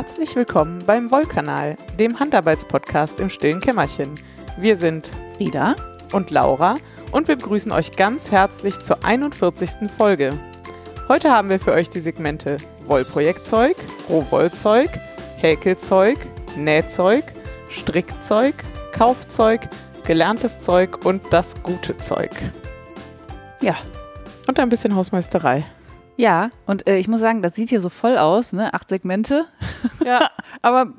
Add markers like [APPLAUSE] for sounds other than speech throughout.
Herzlich willkommen beim Wollkanal, dem Handarbeitspodcast im stillen Kämmerchen. Wir sind Frieda und Laura und wir begrüßen euch ganz herzlich zur 41. Folge. Heute haben wir für euch die Segmente Wollprojektzeug, Rohwollzeug, Häkelzeug, Nähzeug, Strickzeug, Kaufzeug, gelerntes Zeug und das gute Zeug. Ja. Und ein bisschen Hausmeisterei. Ja, und äh, ich muss sagen, das sieht hier so voll aus, ne? Acht Segmente. Ja. [LAUGHS] Aber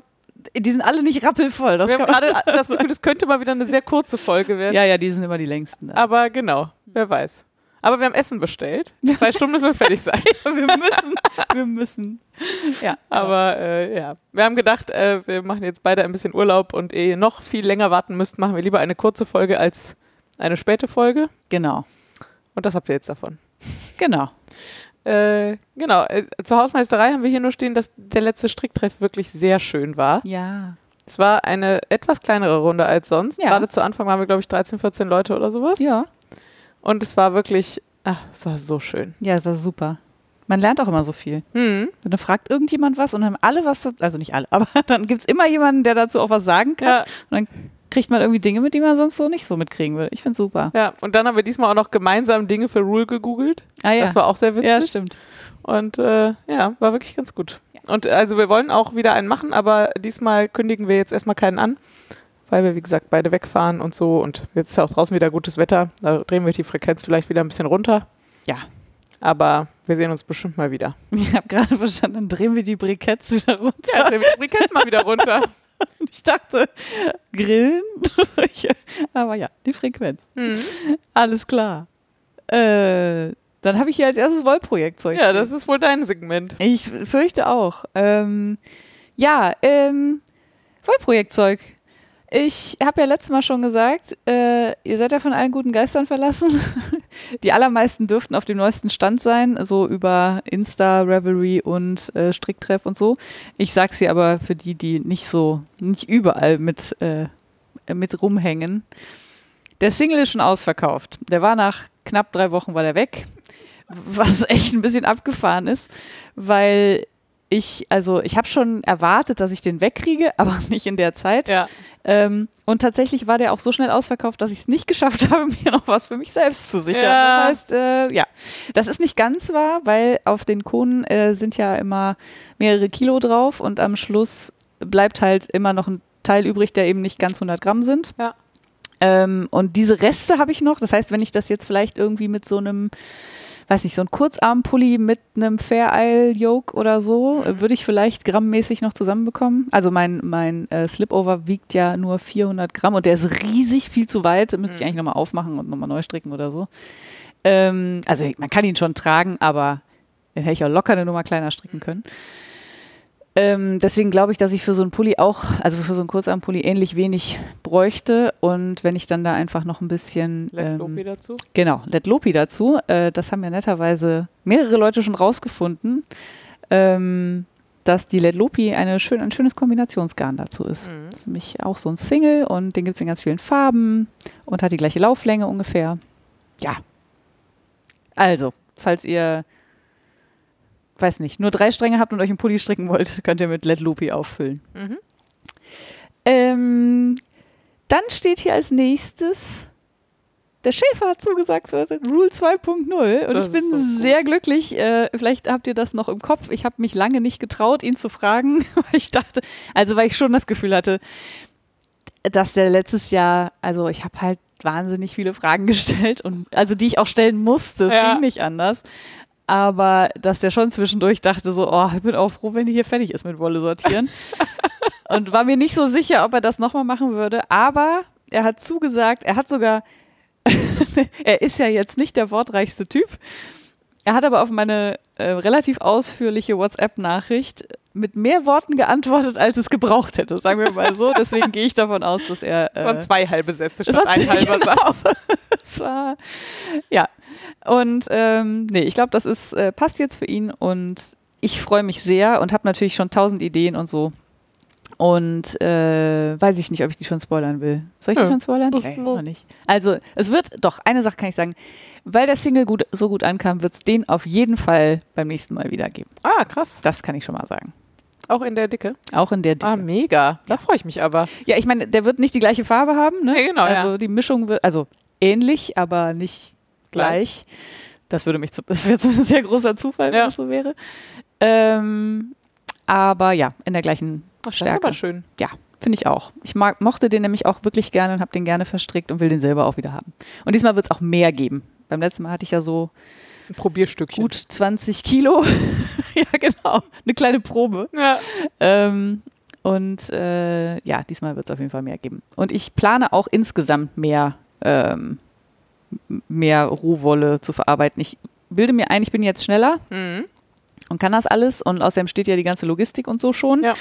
die sind alle nicht rappelvoll. Das wir haben gerade das Gefühl, es könnte mal wieder eine sehr kurze Folge werden. ja, ja, die sind immer die längsten. da. Aber genau, wer weiß. Aber wir haben Essen bestellt. Zwei Stunden müssen wir fertig sein. [LAUGHS] wir müssen, wir müssen. Ja, Aber äh, ja, wir haben gedacht, äh, wir machen jetzt beide ein bisschen Urlaub und ehe ihr noch viel länger warten müsst, machen wir lieber eine kurze Folge als eine späte Folge. genau, Und das habt ihr jetzt davon. genau. Äh, genau, äh, zur Hausmeisterei haben wir hier nur stehen, dass der letzte Stricktreff wirklich sehr schön war. Ja, Es war eine etwas kleinere Runde als sonst. Ja. Gerade zu Anfang waren wir, glaube ich, 13, 14 Leute oder sowas. ja, Und es war wirklich, ach, es war so schön. ja, das war super. Man lernt auch immer so viel. Mhm. Und dann fragt irgendjemand was und dann haben alle was, also nicht alle, aber [LAUGHS] dann gibt es immer jemanden, der dazu auch was sagen kann. Ja, Und dann kriegt man irgendwie Dinge mit, die man sonst so nicht so mitkriegen will. Ich finde super. ja, und dann haben wir diesmal auch noch gemeinsam Dinge für Rule gegoogelt. Ah ja, Das war auch sehr witzig. ja stimmt. Und äh, ja, war wirklich ganz gut. Und also wir wollen auch wieder einen machen, aber diesmal kündigen wir jetzt erstmal keinen an, weil wir, wie gesagt, beide wegfahren und so. Und jetzt ist ja auch draußen wieder gutes Wetter. Da drehen wir die Frequenz vielleicht wieder ein bisschen runter. Ja. Aber wir sehen uns bestimmt mal wieder. Ich habe gerade verstanden, dann drehen wir die Briketts wieder runter. Ja, drehen wir die Frequenz mal wieder runter. [LAUGHS] [LAUGHS] Ich dachte, grillen? [LAUGHS] Aber ja, die Frequenz. Mhm. Alles klar. Äh, dann habe ich hier als erstes Wollprojektzeug. Ja, das ist wohl dein Segment. Ich fürchte auch. Ähm, ja, ähm, Wollprojektzeug. Ich habe ja letztes Mal schon gesagt, äh, ihr seid ja von allen guten Geistern verlassen. [LAUGHS] Die allermeisten dürften auf dem neuesten Stand sein, so über Insta, Revelry und äh, Stricktreff und so. Ich sag's hier aber für die, die nicht so, nicht überall mit, äh, mit rumhängen. Der Single ist schon ausverkauft. Der war nach knapp drei Wochen war der weg, was echt ein bisschen abgefahren ist, weil ich, also ich habe schon erwartet, dass ich den wegkriege, [LAUGHS] aber nicht in der Zeit. Ja. Ähm, und tatsächlich war der auch so schnell ausverkauft, dass ich es nicht geschafft [LAUGHS] habe, mir noch was für mich selbst zu sichern. Ja. Das heißt, äh, ja, das ist nicht ganz wahr, weil auf den Konen äh, sind ja immer mehrere Kilo drauf und am Schluss bleibt halt immer noch ein Teil übrig, der eben nicht ganz 100 Gramm sind. Ja. Ähm, und diese Reste habe ich noch. Das heißt, wenn ich das jetzt vielleicht irgendwie mit so einem, weiß nicht, so ein Kurzarmpulli mit einem Fair Isle Yoke oder so, äh, würde ich vielleicht grammmäßig noch zusammenbekommen. Also mein, mein äh, Slipover wiegt ja nur 400 Gramm und der ist riesig, viel zu weit. Müsste ich eigentlich nochmal aufmachen und nochmal neu stricken oder so. Ähm, also man kann ihn schon tragen, aber den hätte ich auch locker eine Nummer kleiner stricken können. Ähm, deswegen glaube ich, dass ich für so einen Pulli auch, also für so einen Kurzarmpulli ähnlich wenig bräuchte. Und wenn ich dann da einfach noch ein bisschen Let ähm, Lopi dazu. Genau, Let Lopi dazu. Äh, das haben ja netterweise mehrere Leute schon rausgefunden, ähm, dass die Let Lopi eine schön, ein schönes Kombinationsgarn dazu ist. Mhm. Das ist nämlich auch so ein Single und den gibt es in ganz vielen Farben und hat die gleiche Lauflänge ungefähr. Ja. Also, falls ihr, weiß nicht, nur drei Stränge habt und euch einen Pulli stricken wollt, [LAUGHS] könnt ihr mit Let Lopi auffüllen. Mhm. Ähm, dann steht hier als nächstes, der Schäfer hat zugesagt für Rule 2.0 und Das ich bin so sehr glücklich. Äh, vielleicht habt ihr das noch im Kopf. Ich habe mich lange nicht getraut, ihn zu fragen, [LAUGHS] weil ich dachte, also weil ich schon das Gefühl hatte, dass der letztes Jahr, also ich habe halt wahnsinnig viele Fragen [LAUGHS] gestellt und also die ich auch stellen musste, es Ja. ging nicht anders. Aber dass der schon zwischendurch dachte so, oh, ich bin auch froh, wenn die hier fertig ist mit Wolle sortieren. [LAUGHS] und war mir nicht so sicher, ob er das nochmal machen würde. Aber er hat zugesagt, er hat sogar, [LAUGHS] er ist ja jetzt nicht der wortreichste Typ. Er hat aber auf meine äh, relativ ausführliche WhatsApp-Nachricht mit mehr Worten geantwortet, als es gebraucht hätte, sagen wir mal so. Deswegen gehe ich davon aus, dass er. Das waren Äh, zwei halbe Sätze statt ein halber genau. Satz. [LAUGHS] es war, ja. Und ähm, nee, ich glaube, das ist, äh, passt jetzt für ihn und ich freue mich sehr und habe natürlich schon tausend Ideen und so. Und äh, weiß ich nicht, ob ich die schon spoilern will. Soll ich die Nö, schon spoilern? Nee, noch nicht. Also, es wird, doch, eine Sache kann ich sagen. Weil der Single gut, so gut ankam, wird es den auf jeden Fall beim nächsten Mal wieder geben. Ah, krass. Das kann ich schon mal sagen. Auch in der Dicke? Auch in der Dicke. Ah, mega. Da freue ich mich aber. Ja, ich meine, der wird nicht die gleiche Farbe haben, ne? Nee, genau, Also ja. die Mischung wird, also ähnlich, aber nicht gleich. Das würde mich, zu, [LAUGHS] das wäre zumindest ein sehr großer Zufall, wenn Ja. das so wäre. Ähm, aber ja, in der gleichen Ach, das ist Stärke. aber schön. Ja, finde ich auch. Ich mag, mochte den nämlich auch wirklich gerne und habe den gerne verstrickt und will den selber auch wieder haben. Und diesmal wird es auch mehr geben. Beim letzten Mal hatte ich ja so Ein Probierstückchen. gut 20 Kilo. [LAUGHS] ja, genau. Eine kleine Probe. Ja. Ähm, und äh, ja, diesmal wird es auf jeden Fall mehr geben. Und ich plane auch insgesamt mehr, ähm, mehr Rohwolle zu verarbeiten. Ich bilde mir ein, ich bin jetzt schneller Mhm. und kann das alles. Und außerdem steht ja die ganze Logistik und so schon. Ja.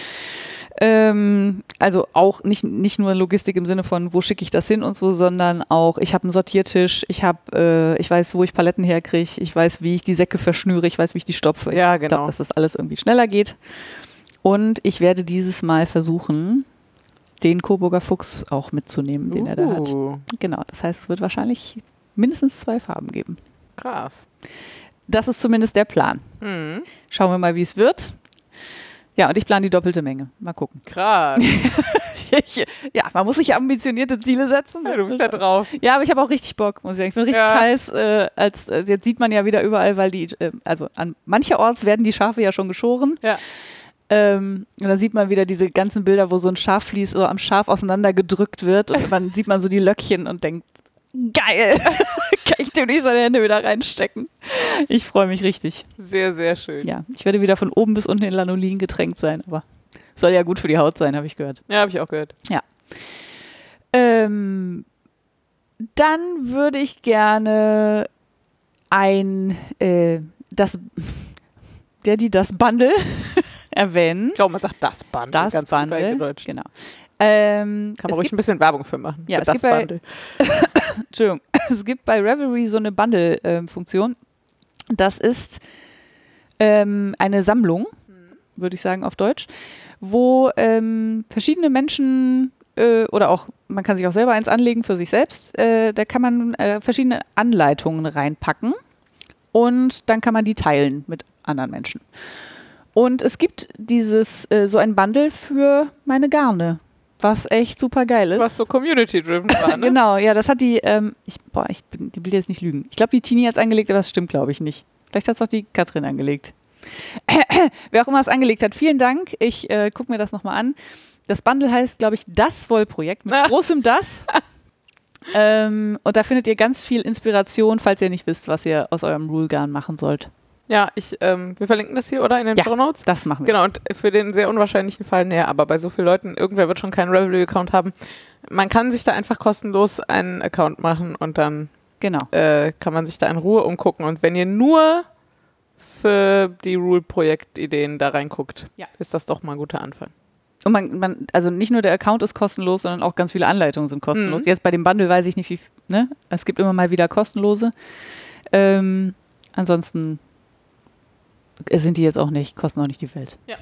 Ähm, also auch nicht, nicht nur Logistik im Sinne von, wo schicke ich das hin und so, sondern auch, ich habe einen Sortiertisch, ich habe, äh, ich weiß, wo ich Paletten herkriege, ich weiß, wie ich die Säcke verschnüre, ich weiß, wie ich die stopfe. Ja, Ich genau. glaube, dass das alles irgendwie schneller geht. Und ich werde dieses Mal versuchen, den Coburger Fuchs auch mitzunehmen, den er da hat. Uh, Genau, das heißt, es wird wahrscheinlich mindestens zwei Farben geben. krass. Das ist zumindest der Plan. Mhm. Schauen wir mal, wie es wird. Ja, und ich plane die doppelte Menge. Mal gucken. Krass. [LAUGHS] ja, man muss sich ambitionierte Ziele setzen. Ja, du bist ja drauf. Ja, aber ich habe auch richtig Bock, muss ich sagen. Ich bin richtig Ja. heiß. Äh, als, äh, jetzt sieht man ja wieder überall, weil die, äh, also an mancherorts werden die Schafe ja schon geschoren. Ja. Ähm, und dann sieht man wieder diese ganzen Bilder, wo so ein Schafvlies so am Schaf auseinandergedrückt wird und dann sieht man so die Löckchen und denkt, geil, [LAUGHS] kann ich demnächst meine Hände wieder reinstecken. Ich freue mich richtig. Sehr, sehr schön. Ja, ich werde wieder von oben bis unten in Lanolin getränkt sein, aber soll ja gut für die Haut sein, habe ich gehört. Ja, habe ich auch gehört. Ähm, dann würde ich gerne ein, äh, das, der, die das Bundle [LAUGHS] erwähnen. Ich glaube, man sagt das Bundle. Das ganz Bundle, genau. Ähm, Kann man ruhig gibt, ein bisschen Werbung für machen. Ja, für es das gibt bei- Bundle. [COUGHS] Entschuldigung, [COUGHS] es gibt bei Revelry so eine Bundle-Funktion. das ist ähm, eine Sammlung, würde ich sagen auf Deutsch, wo ähm, verschiedene Menschen äh, oder auch, man kann sich auch selber eins anlegen für sich selbst, äh, da kann man äh, verschiedene Anleitungen reinpacken und dann kann man die teilen mit anderen Menschen. Und es gibt dieses, äh, so ein Bundle für meine Garne, was echt super geil ist. Was so community-driven war, [LAUGHS] ne? Genau, ja, das hat die, ähm, ich, boah, ich, bin, die will jetzt nicht lügen. Ich glaube, die Tini hat es angelegt, aber das stimmt, glaube ich, nicht. Vielleicht hat es auch die Katrin angelegt. [CLEARS THROAT] Wer auch immer es angelegt hat, vielen Dank. Ich äh, gucke mir das nochmal an. Das Bundle heißt, glaube ich, das Wollprojekt mit Ah. großem Das. [LAUGHS] ähm, und da findet ihr ganz viel Inspiration, falls ihr nicht wisst, was ihr aus eurem Rule Garn machen sollt. Ja, ich, ähm, wir verlinken das hier, oder? In den Ja. Show Notes. Das machen wir. Genau, und für den sehr unwahrscheinlichen Fall, naja, aber bei so vielen Leuten, irgendwer wird schon keinen Revelry-Account haben. Man kann sich da einfach kostenlos einen Account machen und dann Genau. äh, kann man sich da in Ruhe umgucken. Und wenn ihr nur für die Rule-Projekt-Ideen da reinguckt, Ja. ist das doch mal ein guter Anfang. Und man, man, also nicht nur der Account ist kostenlos, sondern auch ganz viele Anleitungen sind kostenlos. Mhm. Jetzt bei dem Bundle weiß ich nicht, wie, ne? Es gibt immer mal wieder kostenlose. Ähm, ansonsten sind die jetzt auch nicht, kosten auch nicht die Welt. Ja.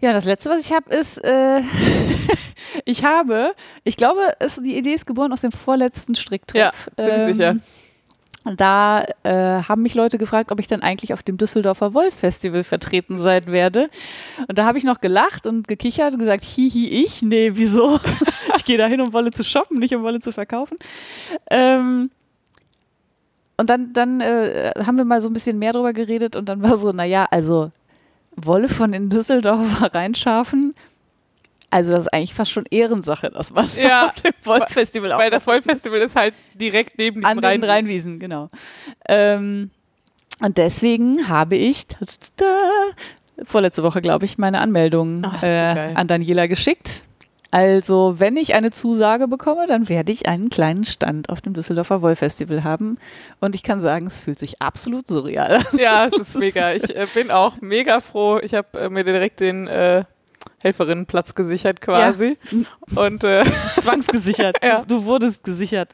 Ja, das letzte, was ich habe, ist, äh, [LAUGHS] ich habe, ich glaube, es, die Idee ist geboren aus dem vorletzten Stricktreff. Ja, ziemlich sicher. Da äh, haben mich Leute gefragt, ob ich dann eigentlich auf dem Düsseldorfer Wolf-Festival vertreten sein werde. Und da habe ich noch gelacht und gekichert und gesagt, hihi, ich? Nee, wieso? [LAUGHS] ich gehe da hin, um Wolle zu shoppen, nicht um Wolle zu verkaufen. Ähm, und dann, dann äh, haben wir mal so ein bisschen mehr drüber geredet und dann war so, naja, also Wolle von in Düsseldorfer [LAUGHS] reinschafen, also das ist eigentlich fast schon Ehrensache, dass man Ja, [LAUGHS] auf dem Wolf-Festival auch Weil das Wolf-Festival ist halt direkt neben an den Rheinwiesen, genau. Ähm, und deswegen habe ich ta- ta- ta, vorletzte Woche, glaube ich, meine Anmeldung Ach, äh, an Daniela geschickt. Also, wenn ich eine Zusage bekomme, dann werde ich einen kleinen Stand auf dem Düsseldorfer Wollfestival haben. Und ich kann sagen, es fühlt sich absolut surreal an. Ja, es [LAUGHS] ist mega. Ich äh, bin auch mega froh. Ich habe äh, mir direkt den äh, Helferinnenplatz gesichert quasi und, äh, [LAUGHS] Zwangsgesichert. Ja. Du wurdest gesichert.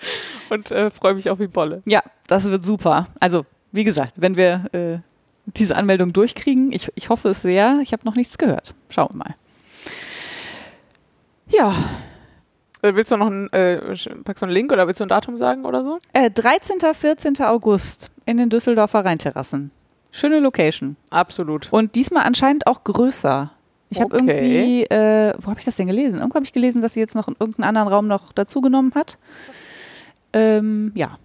und freue mich auch wie Bolle. Ja, das wird super. Also, wie gesagt, wenn wir diese Anmeldung durchkriegen, ich, ich hoffe es sehr. Ich habe noch nichts gehört. Schauen wir mal. Ja, Äh, willst du noch einen, äh, packst du einen Link oder willst du ein Datum sagen oder so? äh, 13. 14. August in den Düsseldorfer Rheinterrassen. Schöne Location. Absolut. Und diesmal anscheinend auch größer. Ich habe Okay. irgendwie, äh, wo habe ich das denn gelesen? Irgendwo habe ich gelesen, dass sie jetzt noch in irgendeinen anderen Raum noch dazugenommen hat. Ähm, ja.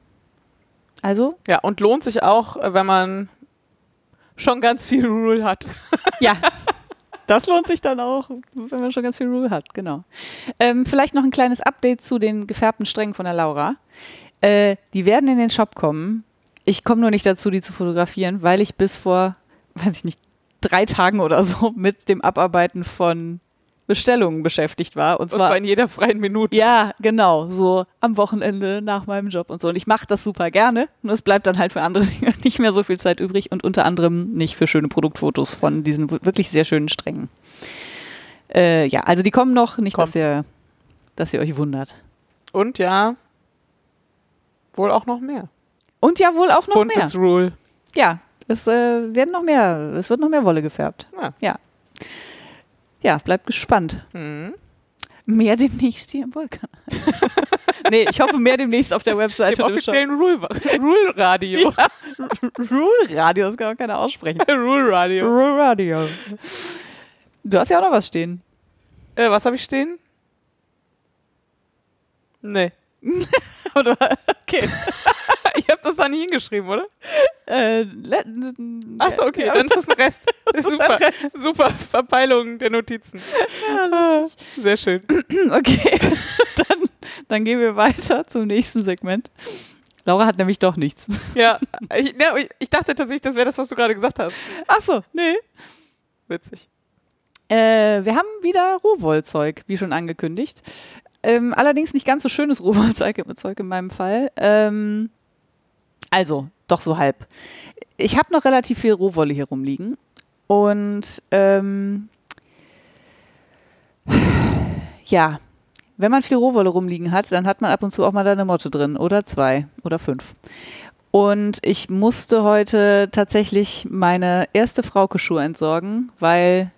Also, Ja, und lohnt sich auch, äh, wenn man schon ganz viel Rule hat. ja. [LAUGHS] Das lohnt sich dann auch, wenn man schon ganz viel Rule hat, genau. Ähm, vielleicht noch ein kleines Update zu den gefärbten Strängen von der Laura. Äh, die werden in den Shop kommen. Ich komme nur nicht dazu, die zu fotografieren, weil ich bis vor, weiß ich nicht, drei Tagen oder so mit dem Abarbeiten von Bestellungen beschäftigt war. Und Und zwar zwar in jeder freien Minute. Ja, genau, so am Wochenende nach meinem Job und so. Und ich mache das super gerne. Nur es bleibt dann halt für andere [LAUGHS] Dinge nicht mehr so viel Zeit übrig und unter anderem nicht für schöne Produktfotos von diesen wirklich sehr schönen Strängen. Äh, ja, also die kommen noch, nicht, Kommt. dass ihr, dass ihr euch wundert. Und ja, wohl auch noch mehr. Und ja wohl auch noch mehr. Buntes Rule. Ja, es äh, werden noch mehr, es wird noch mehr Wolle gefärbt. Ja. Ja. Ja, bleibt gespannt. Mhm. Mehr demnächst hier im Vulkan. [LAUGHS] nee, ich hoffe mehr demnächst auf der Webseite. Im offiziellen Rule, Rule Radio. [LAUGHS] Rule Radio, das kann auch keiner aussprechen. [LAUGHS] Rule Radio. Rule Radio. Du hast ja auch noch was stehen. Äh, was habe ich stehen? Nee. Oder, okay. Das da nie hingeschrieben, oder? Äh, Achso, okay, dann ist das ein Rest. [LAUGHS] Das ist super. Super Verpeilung der Notizen. Ah, Sehr schön. [CLEARS THROAT] Okay, [LAUGHS] dann, dann gehen wir weiter zum nächsten Segment. Laura hat nämlich doch nichts. Ja, ich, ja, ich dachte tatsächlich, das wäre das, was du gerade gesagt hast. Achso, nee. Witzig. Äh, wir haben wieder Rohwollzeug, wie schon angekündigt. Ähm, allerdings nicht ganz so schönes Rohwollzeug Zeug in meinem Fall. Ähm, also, doch so halb. Ich habe noch relativ viel Rohwolle hier rumliegen. Und ähm, ja, wenn man viel Rohwolle rumliegen hat, dann hat man ab und zu auch mal da eine Motte drin oder zwei oder fünf. Und ich musste heute tatsächlich meine erste Frauke-Schuhe entsorgen, weil,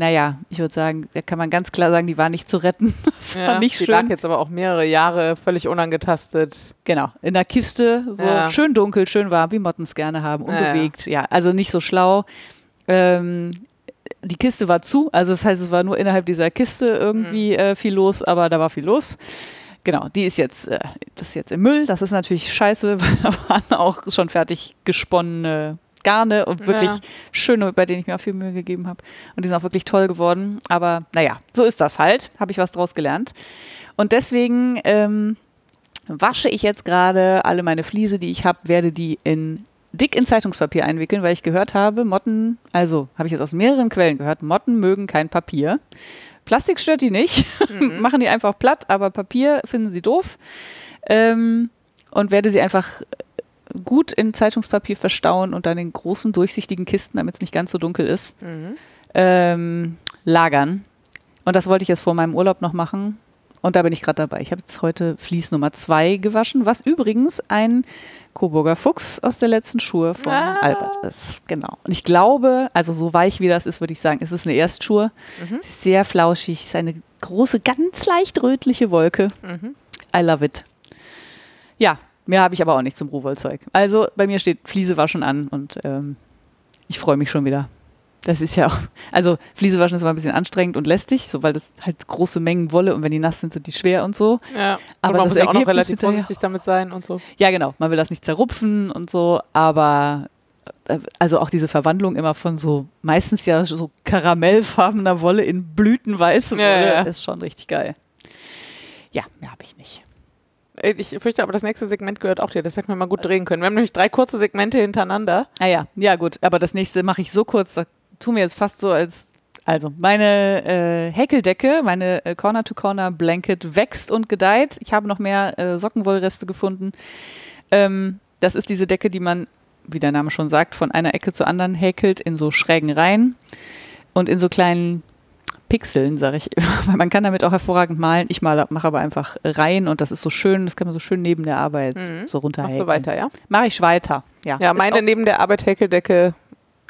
naja, ich würde sagen, da kann man ganz klar sagen, die war nicht zu retten. [LAUGHS] Das war nicht die lag schön. jetzt aber auch mehrere Jahre völlig unangetastet. Genau, in der Kiste, so Ja. schön dunkel, schön warm, wie Motten es gerne haben, Ja, ja. unbewegt. Ja, also nicht so schlau. Ähm, die Kiste war zu, also das heißt, es war nur innerhalb dieser Kiste irgendwie Mhm. äh, viel los, aber da war viel los. Genau, die ist jetzt, äh, das ist jetzt im Müll. Das ist natürlich scheiße, [LAUGHS] weil da waren auch schon fertig gesponnene Garne und wirklich Ja. schöne, bei denen ich mir auch viel Mühe gegeben habe. Und die sind auch wirklich toll geworden. Aber naja, so ist das halt. Habe ich was draus gelernt. Und deswegen ähm, wasche ich jetzt gerade alle meine Fliese, die ich habe, werde die in dick in Zeitungspapier einwickeln, weil ich gehört habe, Motten, also habe ich jetzt aus mehreren Quellen gehört, Motten mögen kein Papier. Plastik stört die nicht, [LAUGHS] machen die einfach platt, aber Papier finden sie doof. Ähm, und werde sie einfach gut in Zeitungspapier verstauen und dann in großen durchsichtigen Kisten, damit es nicht ganz so dunkel ist, ähm, lagern. Und das wollte ich jetzt vor meinem Urlaub noch machen. Und da bin ich gerade dabei. Ich habe jetzt heute Vlies Nummer 2 gewaschen, was übrigens ein Coburger Fuchs aus der letzten Schuhe von Ah. Albert ist. Genau. Und ich glaube, also so weich wie das ist, würde ich sagen, ist es eine Erstschuhe. Ist Sehr flauschig, ist eine große, ganz leicht rötliche Wolke. I love it. Ja, mehr habe ich aber auch nicht zum Rohwollzeug. Also bei mir steht Fliese waschen an und ähm, ich freue mich schon wieder. Das ist ja auch, also Fliese waschen ist immer ein bisschen anstrengend und lästig, so weil das halt große Mengen Wolle und wenn die nass sind, sind die schwer und so. Ja, Aber und man das muss ja auch noch relativ vorsichtig damit sein und so. Ja, genau, man will das nicht zerrupfen und so, aber äh, also auch diese Verwandlung immer von so meistens ja so karamellfarbener Wolle in blütenweiße Ja, Wolle ja. ist schon richtig geil. Ja, mehr habe ich nicht. Ey, Ich fürchte aber, das nächste Segment gehört auch dir. Das hätten wir mal gut drehen können. Wir haben nämlich drei kurze Segmente hintereinander. Ah ja, ja gut, aber das nächste mache ich so kurz, da tun wir jetzt fast so als also meine äh, Häkeldecke, meine äh, Corner-to-Corner-Blanket wächst und gedeiht. Ich habe noch mehr äh, Sockenwollreste gefunden. Ähm, das ist diese Decke, die man, wie der Name schon sagt, von einer Ecke zur anderen häkelt in so schrägen Reihen und in so kleinen Pixeln, sage ich immer. Weil [LAUGHS] man kann damit auch hervorragend malen. Ich male, mache aber einfach Reihen und das ist so schön, das kann man so schön neben der Arbeit Mhm. so Machst runterhäkeln. du weiter, ja? Mache ich weiter. Ja, Ja, meine neben der Arbeit Häkeldecke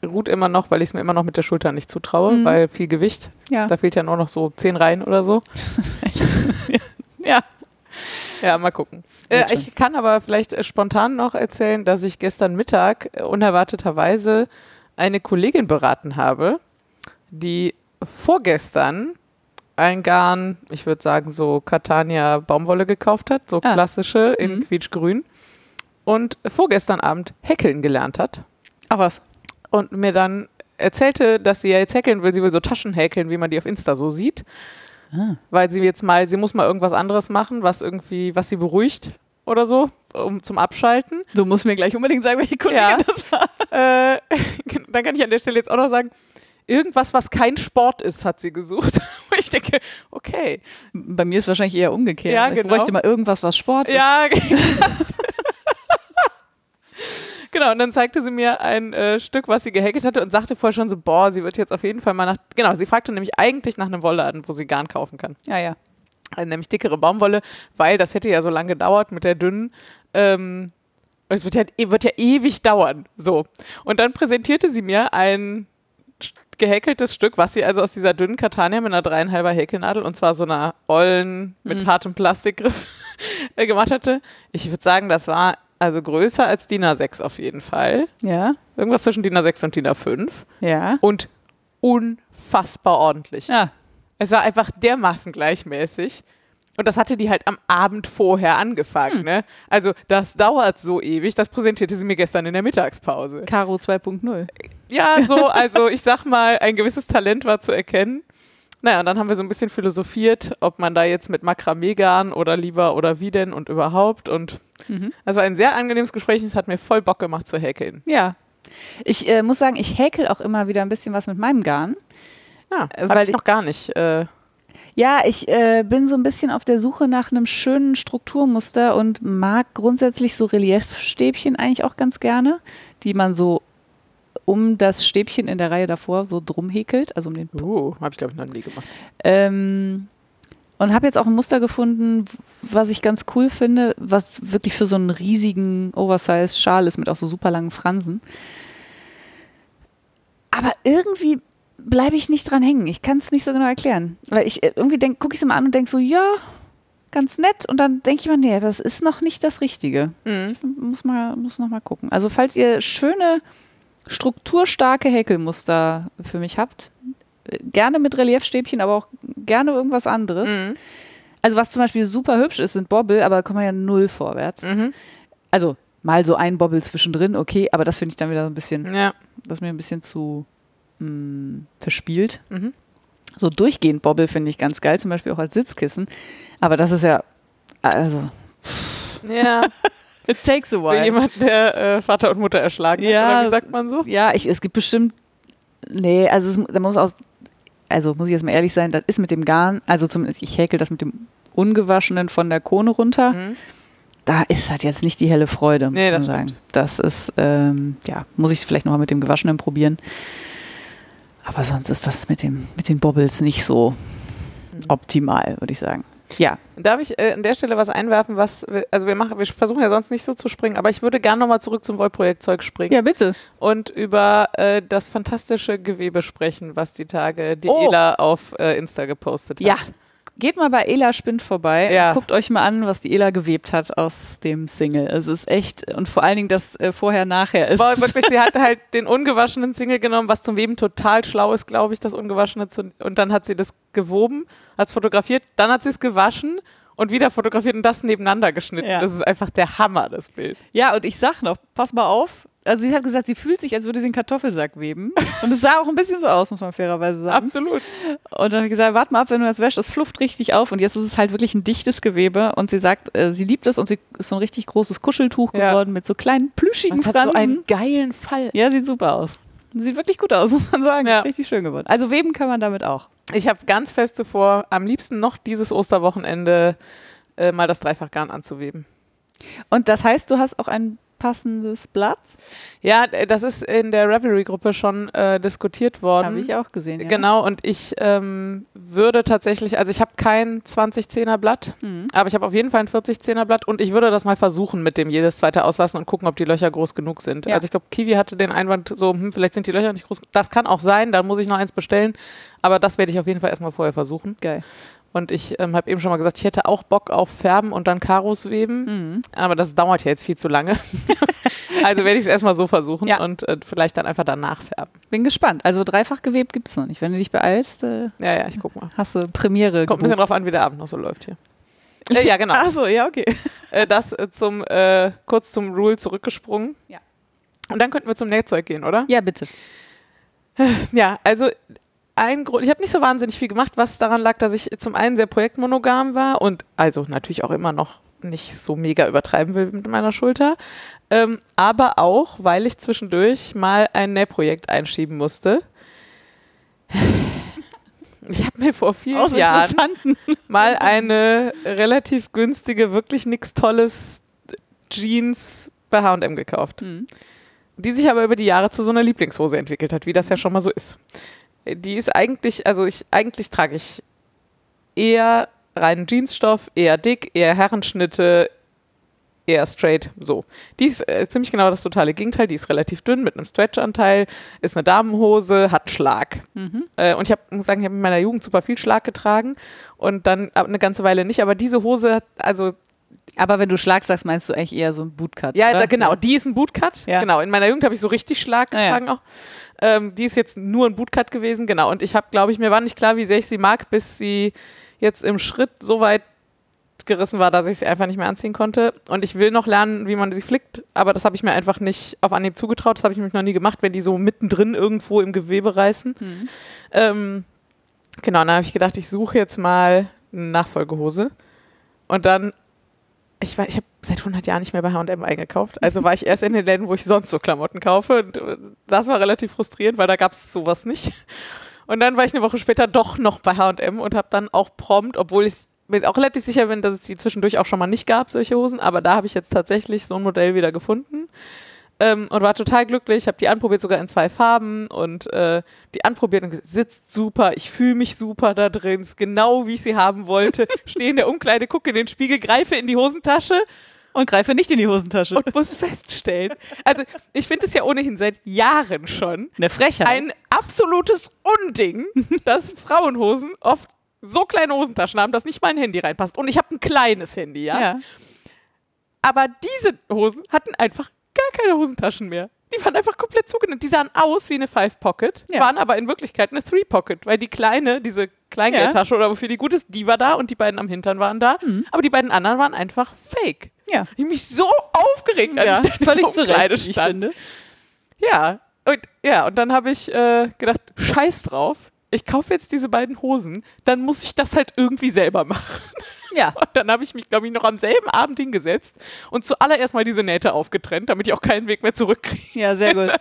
ruht immer noch, weil ich es mir immer noch mit der Schulter nicht zutraue, Mhm. weil viel Gewicht. Ja. Da fehlt ja nur noch so zehn Reihen oder so. [LAUGHS] Echt? [LAUGHS] ja. Ja, mal gucken. Äh, ich kann aber vielleicht äh, spontan noch erzählen, dass ich gestern Mittag äh, unerwarteterweise eine Kollegin beraten habe, die vorgestern ein Garn, ich würde sagen so Catania Baumwolle gekauft hat, so Ah. klassische in Mhm. quietschgrün und vorgestern Abend häkeln gelernt hat Ach was. und mir dann erzählte, dass sie ja jetzt häkeln will, sie will so Taschen häkeln, wie man die auf Insta so sieht, Ah. weil sie jetzt mal, sie muss mal irgendwas anderes machen, was irgendwie, was sie beruhigt oder so, um zum Abschalten. Du musst mir gleich unbedingt sagen, welche Kollegin Ja. das war. Äh, [LAUGHS] dann kann ich an der Stelle jetzt auch noch sagen, irgendwas, was kein Sport ist, hat sie gesucht. [LAUGHS] Ich denke, okay. Bei mir ist wahrscheinlich eher umgekehrt. Ja, Ich genau. bräuchte mal irgendwas, was Sport ist. Ja, [LAUGHS] genau. Und dann zeigte sie mir ein äh, Stück, was sie gehäkelt hatte und sagte vorher schon so, boah, sie wird jetzt auf jeden Fall mal nach, genau, sie fragte nämlich eigentlich nach einem Wollladen, wo sie Garn kaufen kann. Ja, ja. Also nämlich dickere Baumwolle, weil das hätte ja so lange gedauert mit der dünnen. Ähm, und es wird ja, wird ja ewig dauern. So. Und dann präsentierte sie mir ein gehäkeltes Stück, was sie also aus dieser dünnen Catania mit einer dreieinhalber Häkelnadel und zwar so einer ollen mit Mhm. hartem Plastikgriff [LAUGHS] gemacht hatte. Ich würde sagen, das war also größer als DIN A6 auf jeden Fall. Ja, Irgendwas zwischen DIN A6 und DIN A5 ja. und unfassbar ordentlich. Ja, Es war einfach dermaßen gleichmäßig. Und das hatte die halt am Abend vorher angefangen. Hm. Ne? Also das dauert so ewig. Das präsentierte sie mir gestern in der Mittagspause. Caro 2.0. Ja, so, also ich sag mal, ein gewisses Talent war zu erkennen. Naja, und dann haben wir so ein bisschen philosophiert, ob man da jetzt mit Makramee-Garn oder lieber oder wie denn und überhaupt. Und Mhm. es war ein sehr angenehmes Gespräch. Es hat mir voll Bock gemacht zu häkeln. Ja. Ich äh, muss sagen, ich häkel auch immer wieder ein bisschen was mit meinem Garn. Ja, Äh, hab weil ich ich- noch gar nicht. Äh, Ja, ich äh, bin so ein bisschen auf der Suche nach einem schönen Strukturmuster und mag grundsätzlich so Reliefstäbchen eigentlich auch ganz gerne, die man so um das Stäbchen in der Reihe davor so drum häkelt, also um den uh, habe ich glaube ich noch nie gemacht. Ähm, und habe jetzt auch ein Muster gefunden, was ich ganz cool finde, was wirklich für so einen riesigen Oversize-Schal ist mit auch so super langen Fransen. Aber irgendwie bleibe ich nicht dran hängen. Ich kann es nicht so genau erklären. Weil ich äh, irgendwie gucke ich es mal an und denke so, ja, ganz nett. Und dann denke ich mir, nee, das ist noch nicht das Richtige. Mhm. Muss, mal, muss noch mal gucken. Also falls ihr schöne, strukturstarke Häkelmuster für mich habt, äh, gerne mit Reliefstäbchen, aber auch gerne irgendwas anderes. Mhm. Also was zum Beispiel super hübsch ist, sind Bobbel, aber da kommen wir ja null vorwärts. Mhm. Also mal so ein Bobbel zwischendrin, okay, aber das finde ich dann wieder so ein bisschen, Ja. das ist mir ein bisschen zu mh, verspielt. Mhm. So durchgehend Bobbel finde ich ganz geil, zum Beispiel auch als Sitzkissen. Aber das ist ja, also, Ja. [LAUGHS] it takes a Wie jemand, der äh, Vater und Mutter erschlagen Ja. hat. Oder wie sagt man so? Ja, ich, es gibt bestimmt. Nee, also es, da muss aus. Also muss ich jetzt mal ehrlich sein, das ist mit dem Garn, also zumindest ich häkel das mit dem Ungewaschenen von der Krone runter. Mhm. Da ist das jetzt nicht die helle Freude, muss Nee, man das sagen. Das ist, ähm, ja, muss ich vielleicht nochmal mit dem Gewaschenen probieren. Aber sonst ist das mit, dem, mit den Bobbles nicht so optimal, würde ich sagen. Ja, Darf ich äh, an der Stelle was einwerfen, was, wir- also wir machen, wir versuchen ja sonst nicht so zu springen, aber ich würde gerne nochmal zurück zum Wollprojektzeug springen ja, bitte. und über äh, das fantastische Gewebe sprechen, was die Tage die Oh. Ela auf äh, Insta gepostet hat. Ja. Geht mal bei Ela Spind vorbei. Ja. Guckt euch mal an, was die Ela gewebt hat aus dem Single. Es ist echt, und vor allen Dingen das äh, Vorher-Nachher ist. Boah, wirklich, sie hatte halt den ungewaschenen Single genommen, was zum Weben total schlau ist, glaube ich, das ungewaschene zu, und dann hat sie das gewoben, hat es fotografiert, dann hat sie es gewaschen und wieder fotografiert und das nebeneinander geschnitten. Ja. Das ist einfach der Hammer, das Bild. Ja, und ich sag noch, pass mal auf. Also sie hat gesagt, sie fühlt sich, als würde sie einen Kartoffelsack weben. Und es sah auch ein bisschen so aus, muss man fairerweise sagen. Absolut. Und dann habe ich gesagt, warte mal ab, wenn du das wäschst, das flufft richtig auf. Und jetzt ist es halt wirklich ein dichtes Gewebe. Und sie sagt, äh, sie liebt es und sie ist so ein richtig großes Kuscheltuch Ja. geworden mit so kleinen plüschigen Das hat so Fransen. einen geilen Fall. ja, sieht super aus. Sieht wirklich gut aus, [LAUGHS] muss man sagen. Ja. Richtig schön geworden. Also weben kann man damit auch. Ich habe ganz feste vor, am liebsten noch dieses Osterwochenende äh, mal das Dreifachgarn anzuweben. Und das heißt, du hast auch ein passendes Blatt? Ja, äh, das ist in der Revelry-Gruppe schon äh, diskutiert worden. Habe ich auch gesehen. Ja. Genau, und ich ähm, würde tatsächlich, also ich habe kein 20-10er Blatt, Mhm. aber ich habe auf jeden Fall ein 40-10er Blatt und ich würde das mal versuchen mit dem jedes zweite auslassen und gucken, ob die Löcher groß genug sind. Ja. Also ich glaube, Kiwi hatte den Einwand so, hm, vielleicht sind die Löcher nicht groß. Das kann auch sein, dann muss ich noch eins bestellen, aber das werde ich auf jeden Fall erstmal vorher versuchen. Geil. Und ich ähm, habe eben schon mal gesagt, ich hätte auch Bock auf Färben und dann Karos weben. Mhm. Aber das dauert ja jetzt viel zu lange. [LAUGHS] also werde ich es erstmal so versuchen Ja. und äh, vielleicht dann einfach danach färben. Bin gespannt. Also dreifach gewebt gibt es noch nicht. Wenn du dich beeilst, äh, Ja, ja, ich guck mal. hast du Premiere. Kommt ein bisschen gebucht. drauf an, wie der Abend noch so läuft hier. Äh, ja, genau. [LAUGHS] Ach so, ja, okay. [LAUGHS] Äh, das äh, zum, äh, kurz zum Rule zurückgesprungen. Ja. Und dann könnten wir zum Nähzeug gehen, oder? Ja, bitte. Ja, also ein Grund, ich habe nicht so wahnsinnig viel gemacht, was daran lag, dass ich zum einen sehr projektmonogam war und also natürlich auch immer noch nicht so mega übertreiben will mit meiner Schulter, ähm, aber auch, weil ich zwischendurch mal ein Nähprojekt einschieben musste. [SIGHS] Ich habe mir vor vielen Aus Jahren [LAUGHS] mal eine relativ günstige, wirklich nichts Tolles Jeans bei H&M gekauft Mhm. die sich aber über die Jahre zu so einer Lieblingshose entwickelt hat, wie das ja schon mal so ist. Die ist eigentlich, also ich, eigentlich trage ich eher reinen Jeansstoff, eher dick, eher Herrenschnitte, eher straight, so. Die ist äh, ziemlich genau das totale Gegenteil, die ist relativ dünn mit einem Stretch-Anteil, ist eine Damenhose, hat Schlag. Mhm. Äh, und ich hab, muss sagen, ich habe in meiner Jugend super viel Schlag getragen und dann ab- eine ganze Weile nicht, aber diese Hose hat, also Aber wenn du Schlag sagst, meinst du eigentlich eher so ein Bootcut. Ja, oder? da, genau, die ist ein Bootcut. Ja. Genau, in meiner Jugend habe ich so richtig Schlag Ah, ja. getragen auch. Ähm, die ist jetzt nur ein Bootcut gewesen, genau. Und ich habe, glaube ich, mir war nicht klar, wie sehr ich sie mag, bis sie jetzt im Schritt so weit gerissen war, dass ich sie einfach nicht mehr anziehen konnte. Und ich will noch lernen, wie man sie flickt, aber das habe ich mir einfach nicht auf Anhieb zugetraut. Das habe ich mich noch nie gemacht, wenn die so mittendrin irgendwo im Gewebe reißen. Mhm. Ähm, genau, dann habe ich gedacht, ich suche jetzt mal eine Nachfolgehose. Und dann, ich ich habe seit 100 Jahren nicht mehr bei H&M eingekauft. Also war ich erst in den Läden, wo ich sonst so Klamotten kaufe. Und äh, das war relativ frustrierend, weil da gab es sowas nicht. Und dann war ich eine Woche später doch noch bei H&M und habe dann auch prompt, obwohl ich mir auch relativ sicher bin, dass es die zwischendurch auch schon mal nicht gab, solche Hosen. Aber da habe ich jetzt tatsächlich so ein Modell wieder gefunden ähm, und war total glücklich. Habe die anprobiert, sogar in zwei Farben und äh, die anprobiert und sitzt super. Ich fühle mich super da drin. Ist genau wie ich sie haben wollte. [LAUGHS] Stehe in der Umkleide, gucke in den Spiegel, greife in die Hosentasche Und greife nicht in die Hosentasche. und muss feststellen. Also ich finde es ja ohnehin seit Jahren schon Eine Frechheit. ein absolutes Unding, [LAUGHS] dass Frauenhosen oft so kleine Hosentaschen haben, dass nicht mein Handy reinpasst. Und ich habe ein kleines Handy, ja? ja. Aber diese Hosen hatten einfach gar keine Hosentaschen mehr. Die waren einfach komplett zugenäht. Die sahen aus wie eine Five Pocket, Ja. waren aber in Wirklichkeit eine Three Pocket, weil die kleine, diese Kleingeldtasche oder wofür die gut ist, die war da und die beiden am Hintern waren da. Mhm. Aber die beiden anderen waren einfach fake. Ja. Ich mich so aufgeregt, als ja. ich da Völlig zu Recht, stand. finde. Ja, und, ja, und dann habe ich äh, gedacht, scheiß drauf. Ich kaufe jetzt diese beiden Hosen, dann muss ich das halt irgendwie selber machen. [LAUGHS] Ja. [LAUGHS] Und dann habe ich mich, glaube ich, noch am selben Abend hingesetzt und zuallererst mal diese Nähte aufgetrennt, damit ich auch keinen Weg mehr zurückkriege. Ja, sehr gut. [LAUGHS]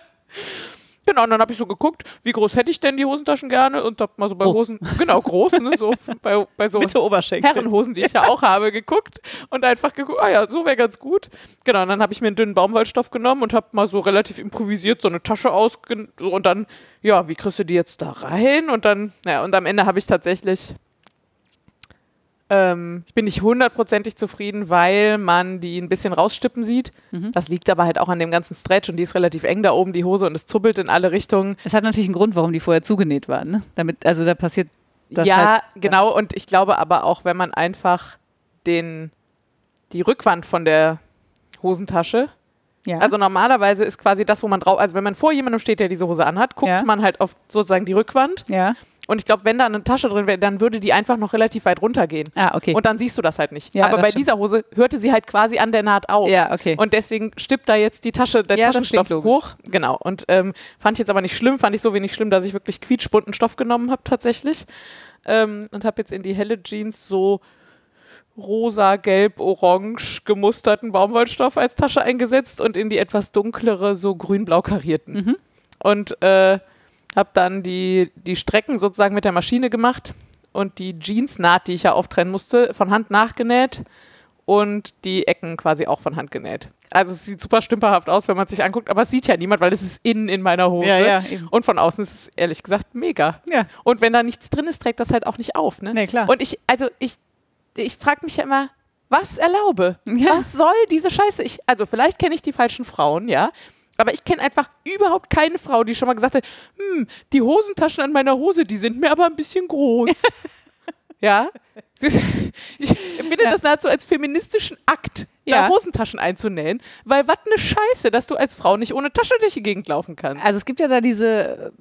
Genau, und dann habe ich so geguckt, wie groß hätte ich denn die Hosentaschen gerne und habe mal so bei Groß. Hosen, genau, groß, ne, so [LAUGHS] bei, bei so. Herrenhosen, die ich ja auch habe, geguckt und einfach geguckt, ah ja, so wäre ganz gut. Genau, und dann habe ich mir einen dünnen Baumwollstoff genommen und habe mal so relativ improvisiert so eine Tasche. So, und dann, ja, wie kriegst du die jetzt da rein? Und dann, ja, und am Ende habe ich tatsächlich... Ähm, ich bin nicht hundertprozentig zufrieden, weil man die ein bisschen rausstippen sieht. Mhm. Das liegt aber halt auch an dem ganzen Stretch und die ist relativ eng da oben, die Hose, und es zuppelt in alle Richtungen. Es hat natürlich einen Grund, warum die vorher zugenäht waren. Ne? Damit, also da passiert das ja, halt. genau. Und ich glaube aber auch, wenn man einfach den, die Rückwand von der Hosentasche, Ja. also normalerweise ist quasi das, wo man drauf, also wenn man vor jemandem steht, der diese Hose anhat, guckt Ja. man halt auf sozusagen die Rückwand. ja. Und ich glaube, wenn da eine Tasche drin wäre, dann würde die einfach noch relativ weit runtergehen. Ah, okay. Und dann siehst du das halt nicht. Ja, aber bei stimmt. dieser Hose hörte sie halt quasi an der Naht auf. ja, okay. Und deswegen stippt da jetzt die Tasche, der Ja, Taschenstoff hoch. Genau. Und ähm, fand ich jetzt aber nicht schlimm, fand ich so wenig schlimm, dass ich wirklich quietschbunten Stoff genommen habe tatsächlich. Ähm, und habe jetzt in die helle Jeans so rosa, gelb, orange gemusterten Baumwollstoff als Tasche eingesetzt und in die etwas dunklere, so grün-blau karierten. Mhm. Und äh, habe dann die, die Strecken sozusagen mit der Maschine gemacht und die Jeansnaht, die ich ja auftrennen musste, von Hand nachgenäht und die Ecken quasi auch von Hand genäht. Also es sieht super stümperhaft aus, wenn man es sich anguckt, aber es sieht ja niemand, weil es ist innen in meiner Hose. Ja, ja, eben. Und von außen ist es ehrlich gesagt mega. Ja. Und wenn da nichts drin ist, trägt das halt auch nicht auf. Ne? Nee, klar. Und ich, also ich, ich frage mich ja immer, was erlaube? Ja. Was soll diese Scheiße? Ich, also vielleicht kenne ich die falschen Frauen, ja. Aber ich kenne einfach überhaupt keine Frau, die schon mal gesagt hat, hm, die Hosentaschen an meiner Hose, die sind mir aber ein bisschen groß. [LAUGHS] Ja. Ich empfinde Ja. das nahezu als feministischen Akt, Ja. da Hosentaschen einzunähen, weil was eine Scheiße, dass du als Frau nicht ohne Tasche durch die Gegend laufen kannst. Also es gibt ja da diese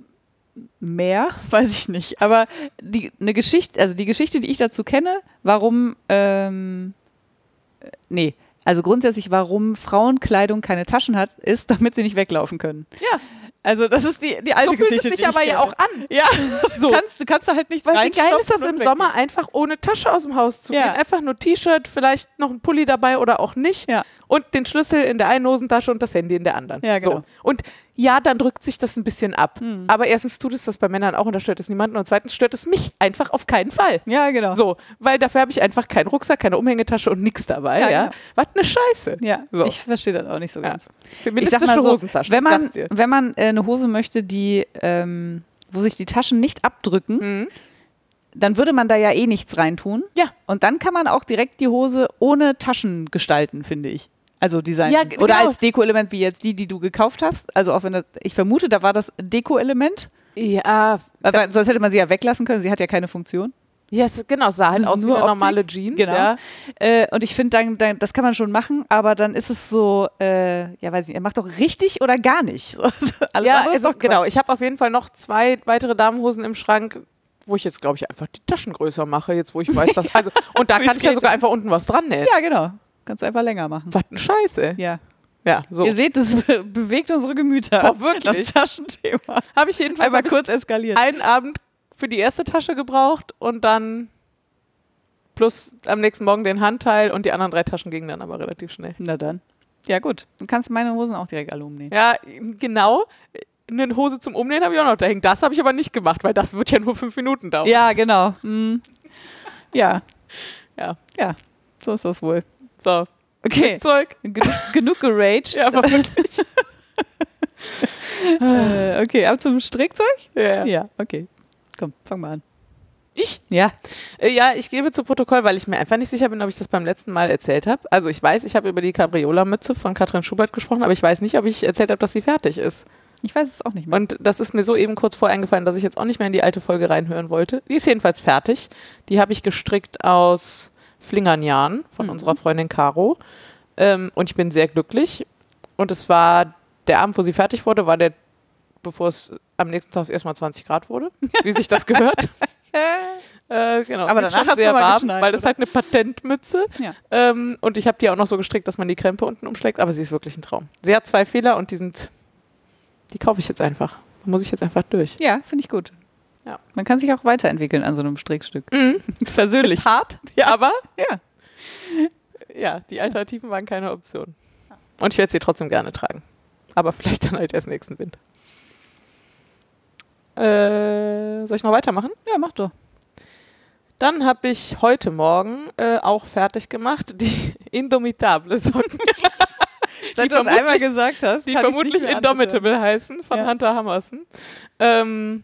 mehr, [LAUGHS] weiß ich nicht, aber die eine Geschichte, also die Geschichte, die ich dazu kenne, warum ähm, äh, nee, also grundsätzlich, warum Frauenkleidung keine Taschen hat, ist, damit sie nicht weglaufen können. Ja, Also das ist die, die alte so fühlt Geschichte. es die sich ich aber ja auch an. Ja, So. du, kannst, du kannst da halt nichts Weil wie geil ist das im Sommer, einfach ohne Tasche aus dem Haus zu Ja. gehen? Einfach nur T-Shirt, vielleicht noch ein Pulli dabei oder auch nicht. Ja. Und den Schlüssel in der einen Hosentasche und das Handy in der anderen. Ja, genau. So. Und ja, dann drückt sich das ein bisschen ab. Hm. Aber erstens tut es das bei Männern auch und da stört es niemanden. Und zweitens stört es mich einfach auf keinen Fall. Ja, genau. So, weil dafür habe ich einfach keinen Rucksack, keine Umhängetasche und nichts dabei. Ja, Ja, genau. Was eine Scheiße. Ja, So. ich verstehe das auch nicht so Ja. ganz. Ich Feministische sag mal so, Hosentasche. wenn ich man, wenn man äh, eine Hose möchte, die, ähm, wo sich die Taschen nicht abdrücken, Mhm. dann würde man da ja eh nichts reintun. Ja. Und dann kann man auch direkt die Hose ohne Taschen gestalten, finde ich. Also Design. Ja, Oder genau. als Deko-Element wie jetzt die, die du gekauft hast. Also auch wenn das, ich vermute, da war das Deko-Element. Ja, weil Sonst hätte man sie ja weglassen können. Sie hat ja keine Funktion. ja, es- genau, sah halt aus wie nur eine Optik. normale Jeans. Genau. Ja. Äh, und ich finde, dann, dann, das kann man schon machen, aber dann ist es so, äh, ja, weiß nicht, er macht doch richtig oder gar nicht. [LAUGHS] So, Alles Ja, ist also, doch genau. Ich habe auf jeden Fall noch zwei weitere Damenhosen im Schrank, wo ich jetzt, glaube ich, einfach die Taschen größer mache, jetzt wo ich weiß, dass. [LAUGHS] Also, und da Wie kann ich ja sogar einfach unten was dran nähen. Ja, genau. Kannst einfach länger machen. Was eine Scheiße. Ja. Ja, so. Ihr seht, das be bewegt unsere Gemüter. Boah, wirklich? Das Taschenthema. Habe ich jedenfalls Einmal kurz eskaliert. einen Abend für die erste Tasche gebraucht und dann plus am nächsten Morgen den Handteil und die anderen drei Taschen gingen dann aber relativ schnell. Na dann. Ja, gut. Du kannst meine Hosen auch direkt alle umnähen. Ja, genau. Eine Hose zum Umnähen habe ich auch noch da hängen. Das habe ich aber nicht gemacht, weil das wird ja nur fünf Minuten dauern. Ja, genau. Hm. Ja. Ja. Ja, so ist das wohl. So, Okay. Zeug. Genug, genug geraged. Ja, aber wirklich. [LAUGHS] Äh, okay, ab zum Strickzeug? ja, ja. Ja, okay. Komm, fang mal an. Ich? Ja. Äh, ja, ich gebe zu Protokoll, weil ich mir einfach nicht sicher bin, ob ich das beim letzten Mal erzählt habe. Also ich weiß, ich habe über die Cabriola-Mütze von Katrin Schubert gesprochen, aber ich weiß nicht, ob ich erzählt habe, dass sie fertig ist. Ich weiß es auch nicht mehr. Und das ist mir so eben kurz vor eingefallen, dass ich jetzt auch nicht mehr in die alte Folge reinhören wollte. Die ist jedenfalls fertig. Die habe ich gestrickt aus Flingernjan von Mhm. unserer Freundin Caro. Ähm, und ich bin sehr glücklich. Und es war der Abend, wo sie fertig wurde, war der, bevor es am nächsten Tag erstmal 20 Grad wurde, [LAUGHS] wie sich das gehört. Äh, genau. Aber Sie ist schon sehr warm, weil das ist halt eine Patentmütze. Ja. Ähm, und ich habe die auch noch so gestrickt, dass man die Krempe unten umschlägt, aber sie ist wirklich ein Traum. Sie hat zwei Fehler und die sind, die kaufe ich jetzt einfach. Da muss ich jetzt einfach durch. Ja, finde ich gut. Ja. Man kann sich auch weiterentwickeln an so einem Strickstück. Mhm. [LAUGHS] Persönlich. Ist hart, ja, aber Ja. ja, die Alternativen waren keine Option. Und ich werde sie trotzdem gerne tragen. Aber vielleicht dann halt erst nächsten Winter. Äh, soll ich noch weitermachen? Ja, mach doch. Dann habe ich heute Morgen äh, auch fertig gemacht die [LAUGHS] Indomitable Socken, [LAUGHS] Seit du das einmal vermutlich- gesagt hast, die vermutlich. Indomitable heißen, von Ja. Hunter Hammerson. Ähm,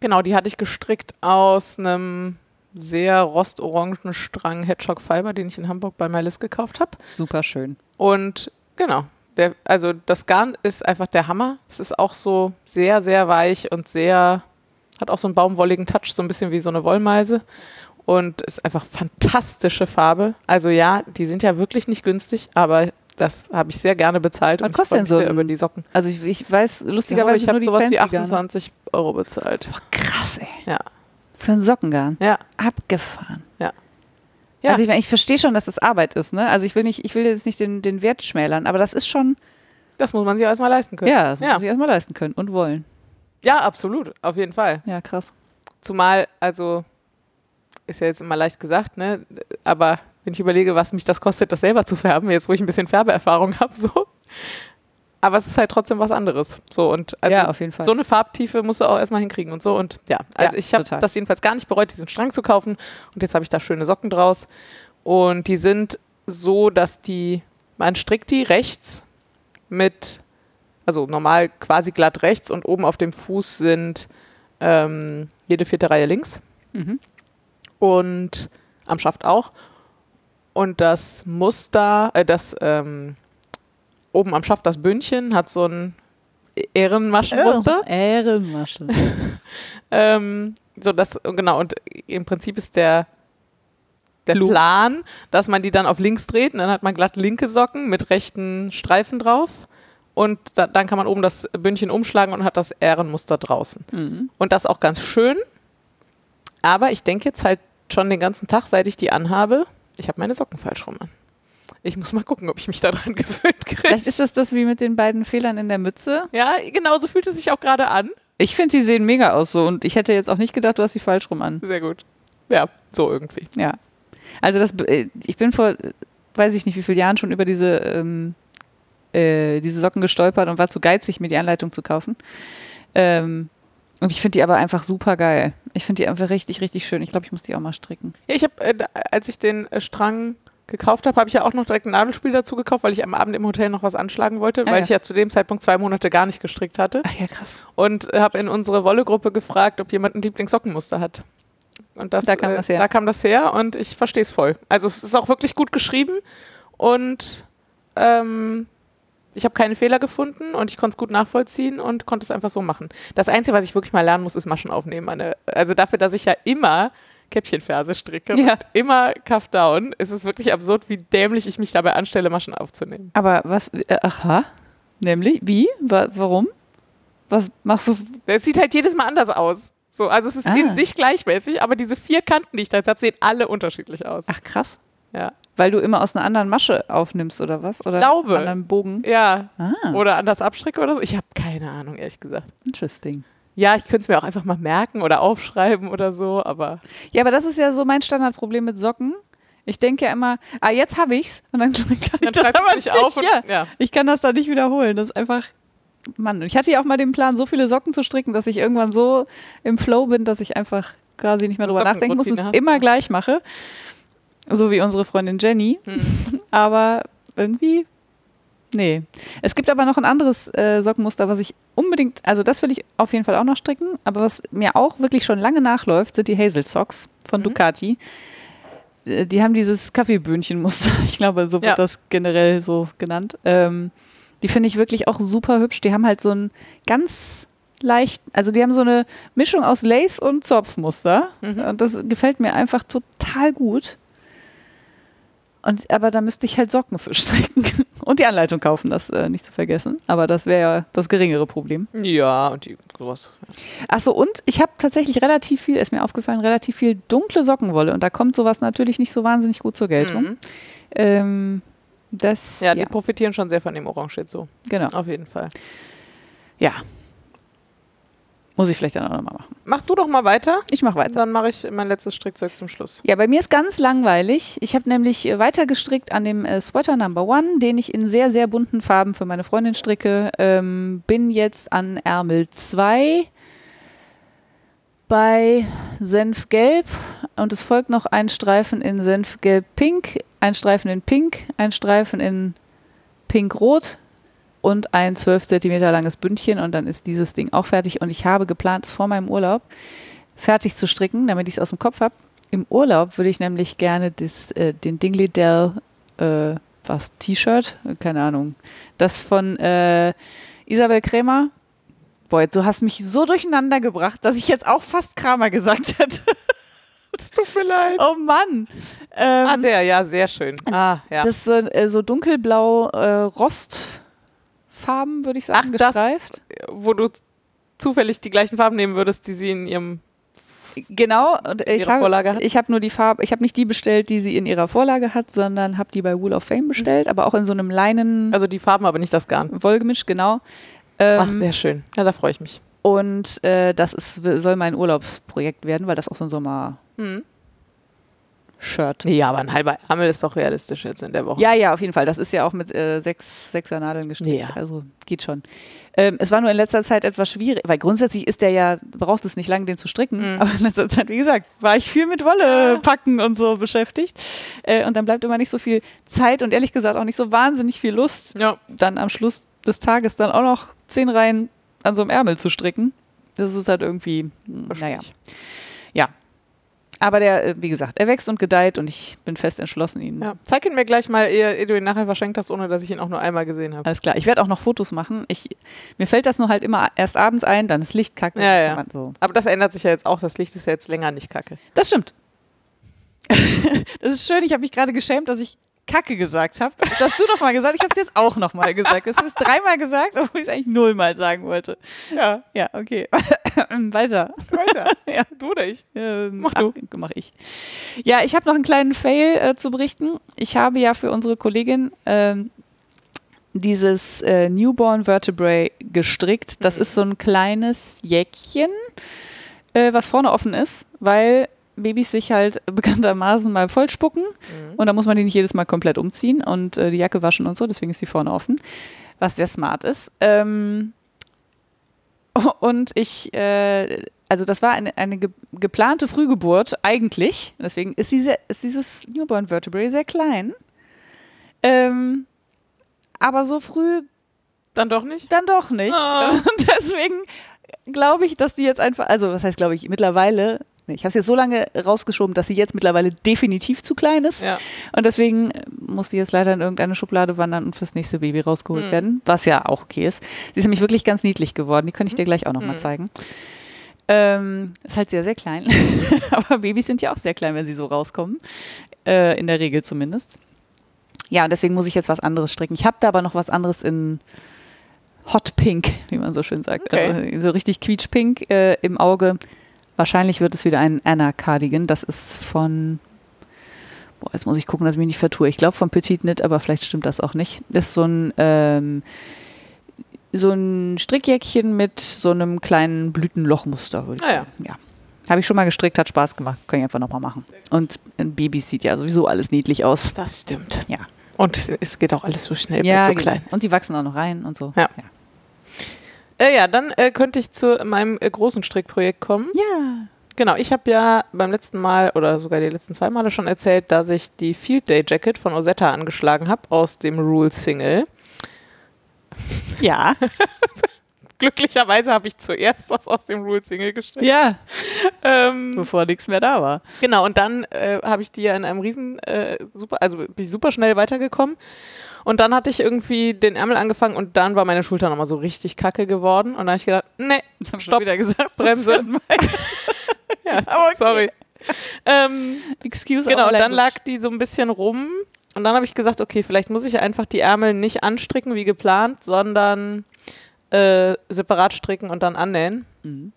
genau, die hatte ich gestrickt aus einem sehr rostorangen Strang Hedgehog Fiber, den ich in Hamburg bei Melis gekauft habe. Super schön. Und genau, der, also das Garn ist einfach der Hammer. Es ist auch so sehr, sehr weich und sehr, hat auch so einen baumwolligen Touch, so ein bisschen wie so eine Wollmeise. Und ist einfach fantastische Farbe. Also ja, die sind ja wirklich nicht günstig, aber das habe ich sehr gerne bezahlt. Was und ich kostet denn so über die Socken. Also ich, ich weiß Ich lustigerweise ich nur habe die sowas wie fancy Garne. 28 Euro bezahlt. Krass, ey. Ja. Für einen Sockengarn. Ja. Abgefahren. Ja. Also ich, ich verstehe schon, dass das Arbeit ist, ne? Also ich will nicht, ich will jetzt nicht den, den Wert schmälern, aber das ist schon, Das muss man sich auch erstmal leisten können. ja, das muss ja. man sich erstmal leisten können und wollen. ja, absolut. Auf jeden Fall. Ja, krass. Zumal, also, ist ja jetzt immer leicht gesagt, ne? Aber wenn ich überlege, was mich das kostet, das selber zu färben, jetzt wo ich ein bisschen Färbeerfahrung [LAUGHS] habe, so. Aber es ist halt trotzdem was anderes. So und also ja, auf jeden Fall. so eine Farbtiefe musst du auch erstmal hinkriegen und so. Und ja, also Ja, ich habe das jedenfalls gar nicht bereut, diesen Strang zu kaufen. Und jetzt habe ich da schöne Socken draus. Und die sind so, dass die, man strickt die rechts mit, also normal quasi glatt rechts und oben auf dem Fuß sind ähm, jede vierte Reihe links mhm. und am Schaft auch. Und das Muster, äh, das ähm, oben am Schaft, das Bündchen, hat so ein Ehrenmaschenmuster. Ehrenmasche. [LAUGHS] Ähm, So das, genau, und im Prinzip ist der, der Plan, dass man die dann auf links dreht und dann hat man glatt linke Socken mit rechten Streifen drauf. Und da, dann kann man oben das Bündchen umschlagen und hat das Ährenmuster draußen. Mhm. Und das auch ganz schön. Aber ich denke jetzt halt schon den ganzen Tag, seit ich die anhabe, ich habe meine Socken falsch rum an. Ich muss mal gucken, ob ich mich daran [LAUGHS] gewöhnt kriege. Vielleicht ist das das wie mit den beiden Fehlern in der Mütze. Ja, genau, so fühlt es sich auch gerade an. Ich finde, sie sehen mega aus so und ich hätte jetzt auch nicht gedacht, du hast sie falsch rum an. Sehr gut. Ja, so irgendwie. Ja. Also das, äh, ich bin vor, weiß ich nicht wie viele Jahren schon über diese, ähm, äh, diese Socken gestolpert und war zu geizig, mir die Anleitung zu kaufen. Ähm, und ich finde die aber einfach super geil. Ich finde die einfach richtig, richtig schön. Ich glaube, ich muss die auch mal stricken. Ja, ich habe, äh, als ich den äh, Strang gekauft habe, habe ich ja auch noch direkt ein Nadelspiel dazu gekauft, weil ich am Abend im Hotel noch was anschlagen wollte, Ah, weil ja. ich ja zu dem Zeitpunkt zwei Monate gar nicht gestrickt hatte. Ach ja, krass. Und äh, habe in unsere Wolle-Gruppe gefragt, ob jemand ein Lieblingssockenmuster hat. Und das, Da kam äh, das her. Da kam das her und ich verstehe es voll. Also es ist auch wirklich gut geschrieben und ähm, ich habe keine Fehler gefunden und ich konnte es gut nachvollziehen und konnte es einfach so machen. Das Einzige, was ich wirklich mal lernen muss, ist Maschen aufnehmen. Meine, also dafür, dass ich ja immer Käppchenferse stricke Ja. und immer Cuff Down, ist es wirklich absurd, wie dämlich ich mich dabei anstelle, Maschen aufzunehmen. Aber was, äh, aha, nämlich, wie, Wa warum? Was machst du? Es sieht halt jedes Mal anders aus. So, also es ist Ah. in sich gleichmäßig, aber diese vier Kanten, die ich da jetzt habe, sehen alle unterschiedlich aus. Ach krass. Ja. Weil du immer aus einer anderen Masche aufnimmst oder was? Oder glaube. einem anderen Bogen? Ja. Ah, Oder anders abstricke oder so. Ich habe keine Ahnung, ehrlich gesagt. interesting. Ja, ich könnte es mir auch einfach mal merken oder aufschreiben oder so, aber Ja, aber das ist ja so mein Standardproblem mit Socken. Ich denke ja immer, ah, jetzt habe ich's und dann [LAUGHS] kann ich dann das aber dich nicht. auf und ja. ja. Ich kann das da nicht wiederholen. Das ist einfach, Mann. Ich hatte ja auch mal den Plan, so viele Socken zu stricken, dass ich irgendwann so im Flow bin, dass ich einfach quasi nicht mehr drüber nachdenken muss und es immer gleich mache. So wie unsere Freundin Jenny. Hm. [LAUGHS] Aber irgendwie, nee. Es gibt aber noch ein anderes äh, Sockenmuster, was ich unbedingt, also das will ich auf jeden Fall auch noch stricken, aber was mir auch wirklich schon lange nachläuft, sind die Hazel Socks von Mhm. Ducati. Äh, Die haben dieses Kaffeeböhnchen-Muster. [LAUGHS] Ich glaube, so wird Ja. das generell so genannt. Ähm, die finde ich wirklich auch super hübsch. Die haben halt so ein ganz leicht, also die haben so eine Mischung aus Lace und Zopfmuster. Mhm. Und das gefällt mir einfach total gut. Und, aber da müsste ich halt Socken für [LAUGHS] stricken. Und die Anleitung kaufen, das äh, nicht zu vergessen. Aber das wäre ja das geringere Problem. Ja, und die sowas. Achso, und ich habe tatsächlich relativ viel, ist mir aufgefallen, relativ viel dunkle Sockenwolle. Und da kommt sowas natürlich nicht so wahnsinnig gut zur Geltung. Mhm. Ähm, das, Ja, ja, die profitieren schon sehr von dem Orange jetzt so. genau. Auf jeden Fall. Ja. Muss ich vielleicht dann auch nochmal machen. Mach du doch mal weiter. Ich mache weiter. Dann mache ich mein letztes Strickzeug zum Schluss. Ja, bei mir ist ganz langweilig. Ich habe nämlich äh, weiter gestrickt an dem äh, Sweater Number One, den ich in sehr, sehr bunten Farben für meine Freundin stricke. Ähm, bin jetzt an Ärmel 2 bei Senfgelb und es folgt noch ein Streifen in Senfgelb-Pink, ein Streifen in Pink, ein Streifen in Pink-Rot und ein 12 cm langes Bündchen und dann ist dieses Ding auch fertig und ich habe geplant, es vor meinem Urlaub fertig zu stricken, damit ich es aus dem Kopf habe. Im Urlaub würde ich nämlich gerne das, äh, den Dingley Dell, äh, was, T-Shirt? Keine Ahnung. Das von äh, Isabel Krämer. Boah, du hast mich so durcheinander gebracht, dass ich jetzt auch fast Kramer gesagt hätte. [LAUGHS] Es tut mir leid. oh Mann. Ähm, Ah, der, ja, sehr schön. Ah, ja. Das ist so, äh, so dunkelblau äh, Rostfarben, würde ich sagen, Ach, das- gestreift. Wo du zufällig die gleichen Farben nehmen würdest, die sie in ihrem Genau, und ich habe Vorlage hat. ich habe nur die Farbe, ich habe nicht die bestellt, die sie in ihrer Vorlage hat, sondern habe die bei Wool of Fame bestellt, aber auch in so einem Leinen Also die Farben, aber nicht das Garn. Wollgemisch, genau. Ach, Ähm, sehr schön. Ja, da freue ich mich. und äh, das ist, soll mein Urlaubsprojekt werden, weil das auch so ein Sommer-Shirt. Hm. Ja, aber ein halber Ärmel ist doch realistisch jetzt in der Woche. Ja, ja, auf jeden Fall. Das ist ja auch mit äh, sechs, sechser Nadeln gestrickt. Ja. Also geht schon. Ähm, es war nur in letzter Zeit etwas schwierig, weil grundsätzlich ist der ja, braucht es nicht lange, den zu stricken. Mhm. Aber in letzter Zeit, wie gesagt, war ich viel mit Wolle packen und so beschäftigt. Äh, und dann bleibt immer nicht so viel Zeit und ehrlich gesagt auch nicht so wahnsinnig viel Lust, Ja. dann am Schluss des Tages dann auch noch zehn Reihen an so einem Ärmel zu stricken. Das ist halt irgendwie, hm, naja. Ja. Aber der, äh, wie gesagt, er wächst und gedeiht und ich bin fest entschlossen, ihn. Ja. Zeig ihn mir gleich mal, ehe, ehe du ihn nachher verschenkt hast, ohne dass ich ihn auch nur einmal gesehen habe. Alles klar. Ich werde auch noch Fotos machen. Ich, mir fällt das nur halt immer erst abends ein, dann ist Licht kacke. Ja, ja. So. Aber das ändert sich ja jetzt auch. Das Licht ist ja jetzt länger nicht kacke. Das stimmt. [LAUGHS] das ist schön. Ich habe mich gerade geschämt, dass ich Kacke gesagt habe. Das hast du doch mal gesagt. Ich habe es jetzt auch noch mal gesagt. Das habe ich dreimal gesagt, obwohl ich es eigentlich nullmal sagen wollte. Ja, Ja, okay. [CLEARS THROAT] Weiter. weiter. [LAUGHS] Ja. Du oder ich? Ähm, Mach du. Ach, mach ich. Ja, ich habe noch einen kleinen Fail äh, zu berichten. Ich habe ja für unsere Kollegin ähm, dieses äh, Newborn Vertebrae gestrickt. Das ist so ein kleines Jäckchen, äh, was vorne offen ist, weil Babys sich halt [LAUGHS] bekanntermaßen mal vollspucken und da muss man die nicht jedes Mal komplett umziehen und äh, die Jacke waschen und so, deswegen ist die vorne offen, was sehr smart ist. Ähm, [LAUGHS] und ich, äh, also das war eine, eine ge geplante Frühgeburt eigentlich. Deswegen ist, diese, ist dieses Newborn Vertebrae sehr klein. Ähm, aber so früh Dann doch nicht? dann doch nicht. Ah. [LAUGHS] Und deswegen glaube ich, dass die jetzt einfach, also was heißt glaube ich, mittlerweile, nee, ich habe es jetzt so lange rausgeschoben, dass sie jetzt mittlerweile definitiv zu klein ist. Ja. Und deswegen äh, muss die jetzt leider in irgendeine Schublade wandern und fürs nächste Baby rausgeholt Hm. werden, was ja auch okay ist. Sie ist nämlich wirklich ganz niedlich geworden, die könnte ich dir gleich auch nochmal Hm. zeigen. Ähm, ist halt sehr, sehr klein. [LAUGHS] Aber Babys sind ja auch sehr klein, wenn sie so rauskommen. Äh, in der Regel zumindest. Ja, und deswegen muss ich jetzt was anderes stricken. Ich habe da aber noch was anderes in Hot Pink, wie man so schön sagt. Okay. Also so richtig quietschpink äh, im Auge. Wahrscheinlich wird es wieder ein Anna Cardigan. Das ist von. Boah, jetzt muss ich gucken, dass ich mich nicht vertue. Ich glaube von Petit Knit, aber vielleicht stimmt das auch nicht. Das ist so ein, ähm, so ein Strickjäckchen mit so einem kleinen Blütenlochmuster, würde ich Ah ja. sagen. Ja. Habe ich schon mal gestrickt, hat Spaß gemacht. Kann ich einfach nochmal machen. Und ein Baby sieht ja sowieso alles niedlich aus. Das stimmt. Ja. Und es geht auch alles so schnell, Ja, ja, so genau. klein. Und sie wachsen auch noch rein und so. Ja. Äh, ja, dann äh, könnte ich zu meinem äh, großen Strickprojekt kommen. Ja. Genau, ich habe ja beim letzten Mal oder sogar die letzten zwei Male schon erzählt, dass ich die Field Day Jacket von Osetta angeschlagen habe aus dem Rule Single. Ja. [LAUGHS] Glücklicherweise habe ich zuerst was aus dem Rule Single gestrickt. Ja. Ähm, Bevor nichts mehr da war. Genau, und dann äh, habe ich die ja in einem riesen, äh, super, also bin ich super schnell weitergekommen. Und dann hatte ich irgendwie den Ärmel angefangen und dann war meine Schulter nochmal so richtig kacke geworden. Und dann habe ich gedacht, nee, Das haben Stopp. wieder gesagt. Bremse. [LAUGHS] [LAUGHS] ja, okay. sorry. Ähm, Excuse genau, und dann lag die so ein bisschen rum. Und dann habe ich gesagt, okay, vielleicht muss ich einfach die Ärmel nicht anstricken wie geplant, sondern äh, separat stricken und dann annähen. Mhm.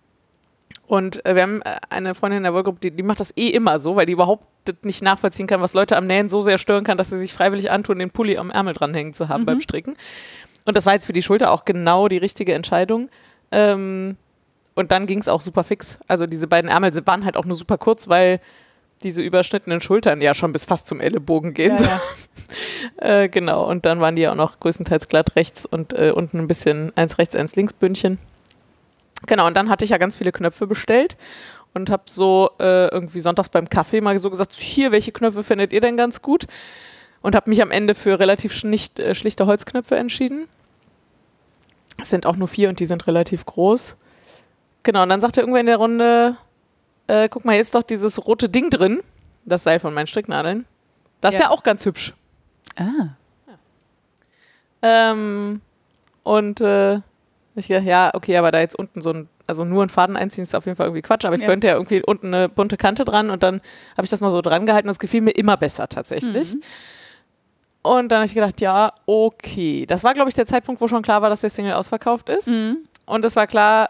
Und äh, wir haben äh, eine Freundin in der Wollgruppe, die, die macht das eh immer so, weil die überhaupt nicht nachvollziehen kann, was Leute am Nähen so sehr stören kann, dass sie sich freiwillig antun, den Pulli am Ärmel dranhängen zu haben Mhm. beim Stricken. Und das war jetzt für die Schulter auch genau die richtige Entscheidung. Ähm, und dann ging es auch super fix. Also diese beiden Ärmel waren halt auch nur super kurz, weil diese überschnittenen Schultern ja schon bis fast zum Ellenbogen gehen. Ja, ja. [LAUGHS] Äh, genau, und dann waren die ja auch noch größtenteils glatt rechts und äh, unten ein bisschen eins rechts, eins links Bündchen. Genau, und dann hatte ich ja ganz viele Knöpfe bestellt und habe so äh, irgendwie sonntags beim Kaffee mal so gesagt, hier, welche Knöpfe findet ihr denn ganz gut? Und habe mich am Ende für relativ schlicht, äh, schlichte Holzknöpfe entschieden. Es sind auch nur vier und die sind relativ groß. Genau, und dann sagte irgendwer in der Runde, äh, guck mal, hier ist doch dieses rote Ding drin, das Seil von meinen Stricknadeln. Das ist Ja. ja auch ganz hübsch. Ah. Ähm, und äh, ich dachte, ja, okay, aber da jetzt unten so ein, also nur einen Faden einziehen ist auf jeden Fall irgendwie Quatsch, aber ich Ja. könnte ja irgendwie unten eine bunte Kante dran und dann habe ich das mal so dran gehalten und es gefiel mir immer besser tatsächlich. Mhm. Und dann habe ich gedacht, ja, okay. Das war, glaube ich, der Zeitpunkt, wo schon klar war, dass der Single ausverkauft ist. Mhm. Und es war klar,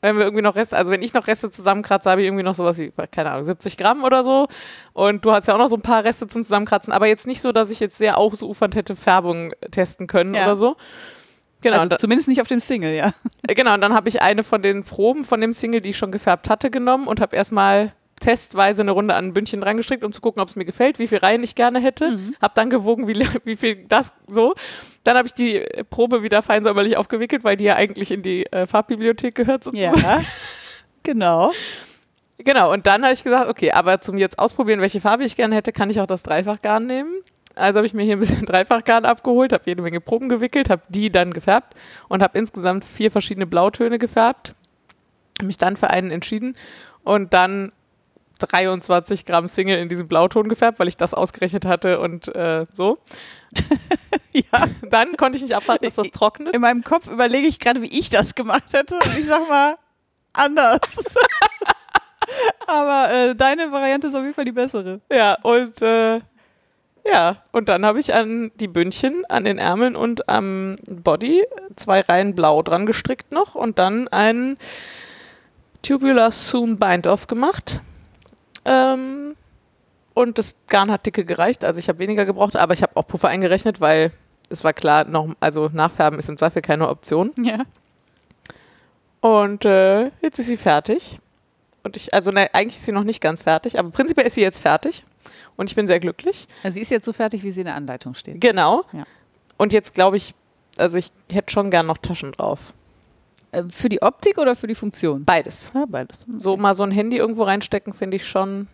wenn wir irgendwie noch Reste, also wenn ich noch Reste zusammenkratze, habe ich irgendwie noch sowas wie, keine Ahnung, 70 Gramm oder so. Und du hast ja auch noch so ein paar Reste zum Zusammenkratzen, aber jetzt nicht so, dass ich jetzt sehr ausufernd hätte Färbung testen können Ja. oder so. Genau, also zumindest nicht auf dem Single, ja. äh, genau, und dann habe ich eine von den Proben von dem Single, die ich schon gefärbt hatte, genommen und habe erstmal testweise eine Runde an ein Bündchen dran gestrickt, um zu gucken, ob es mir gefällt, wie viel Reihen ich gerne hätte. Mhm. Hab dann gewogen, wie, [LAUGHS] wie viel das so. Dann habe ich die äh, Probe wieder fein säuberlich aufgewickelt, weil die ja eigentlich in die äh, Farbbibliothek gehört sozusagen. Ja. genau. [LAUGHS] Genau, und dann habe ich gesagt, okay, aber zum jetzt ausprobieren, welche Farbe ich gerne hätte, kann ich auch das Dreifachgarn nehmen. Also habe ich mir hier ein bisschen [LAUGHS] Dreifachgarn abgeholt, habe jede Menge Proben gewickelt, habe die dann gefärbt und habe insgesamt vier verschiedene Blautöne gefärbt. Mich dann für einen entschieden und dann 23 Gramm Single in diesem Blauton gefärbt, weil ich das ausgerechnet hatte und äh, so. [LAUGHS] ja, dann konnte ich nicht abwarten, dass das trocknet. In meinem Kopf überlege ich gerade, wie ich das gemacht hätte. Und ich sag mal, [LAUGHS] anders. Aber äh, deine Variante ist auf jeden Fall die bessere. Ja, und äh, ja, und dann habe ich an die Bündchen, an den Ärmeln und am Body zwei Reihen blau dran gestrickt noch und dann ein Tubular Soon Bind-Off gemacht. Ähm, und das Garn hat dicke gereicht, also ich habe weniger gebraucht, aber ich habe auch Puffer eingerechnet, weil es war klar, noch, also Nachfärben ist im Zweifel keine Option. Ja. Und äh, jetzt ist sie fertig. Und ich, also ne, eigentlich ist sie noch nicht ganz fertig, aber prinzipiell ist sie jetzt fertig. Und ich bin sehr glücklich. Also sie ist jetzt so fertig, wie sie in der Anleitung steht. Genau. Ja. Und jetzt glaube ich, also ich hätte schon gern noch Taschen drauf. Äh, für die Optik oder für die Funktion? Beides. Ja, beides. So mal so ein Handy irgendwo reinstecken, finde ich schon.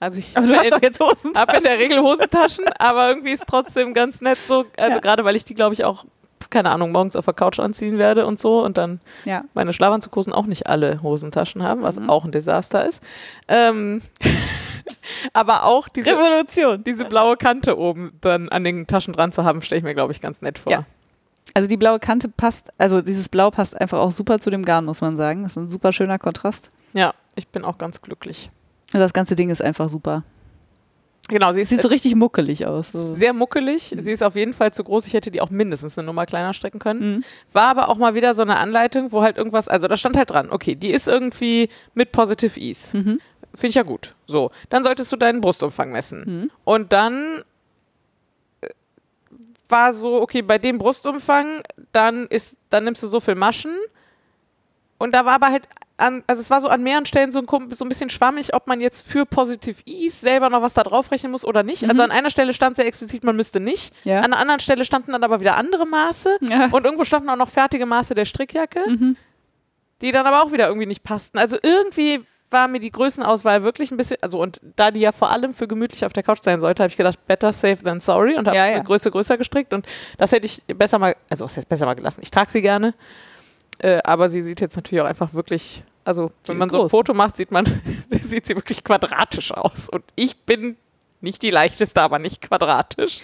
Also ich Aber du hast doch jetzt Hosen. habe in der Regel Hosentaschen, [LAUGHS] aber irgendwie ist trotzdem ganz nett so, also Ja. gerade weil ich die, glaube ich, auch, keine Ahnung, morgens auf der Couch anziehen werde und so und dann Ja. meine Schlafanzughosen auch nicht alle Hosentaschen haben, was Mhm. auch ein Desaster ist. Ähm, [LAUGHS] [LAUGHS] aber auch diese, Revolution. diese blaue Kante oben dann an den Taschen dran zu haben, stelle ich mir, glaube ich, ganz nett vor. Ja. Also die blaue Kante passt, also dieses Blau passt einfach auch super zu dem Garn, muss man sagen. Das ist ein super schöner Kontrast. ja, ich bin auch ganz glücklich. Und das ganze Ding ist einfach super. Genau, sie ist Sieht so richtig muckelig aus. So. sehr muckelig. Sie ist auf jeden Fall zu groß. Ich hätte die auch mindestens eine Nummer kleiner strecken können. Mhm. War aber auch mal wieder so eine Anleitung, wo halt irgendwas, also da stand halt dran, okay, die ist irgendwie mit Positive Ease. Mhm. Finde ich ja gut. So, dann solltest du deinen Brustumfang messen. Mhm. Und dann äh, war so, okay, bei dem Brustumfang, dann ist, dann nimmst du so viel Maschen. Und da war aber halt an, also es war so an mehreren Stellen so ein, so ein bisschen schwammig, ob man jetzt für Positive Ease selber noch was da draufrechnen muss oder nicht. Also Mhm. an einer Stelle stand sehr explizit, man müsste nicht. Ja. An der anderen Stelle standen dann aber wieder andere Maße. Ja. Und irgendwo standen auch noch fertige Maße der Strickjacke, Mhm. die dann aber auch wieder irgendwie nicht passten. Also irgendwie war mir die Größenauswahl wirklich ein bisschen, also und da die ja vor allem für gemütlich auf der Couch sein sollte, habe ich gedacht, better safe than sorry und habe Ja, ja. eine Größe größer gestrickt und das hätte ich besser mal, also was heißt besser mal gelassen? Ich trage sie gerne, äh, aber sie sieht jetzt natürlich auch einfach wirklich, also wenn man so ein groß. Foto macht, sieht man, [LAUGHS] sieht sie wirklich quadratisch aus und ich bin nicht die leichteste, aber nicht quadratisch.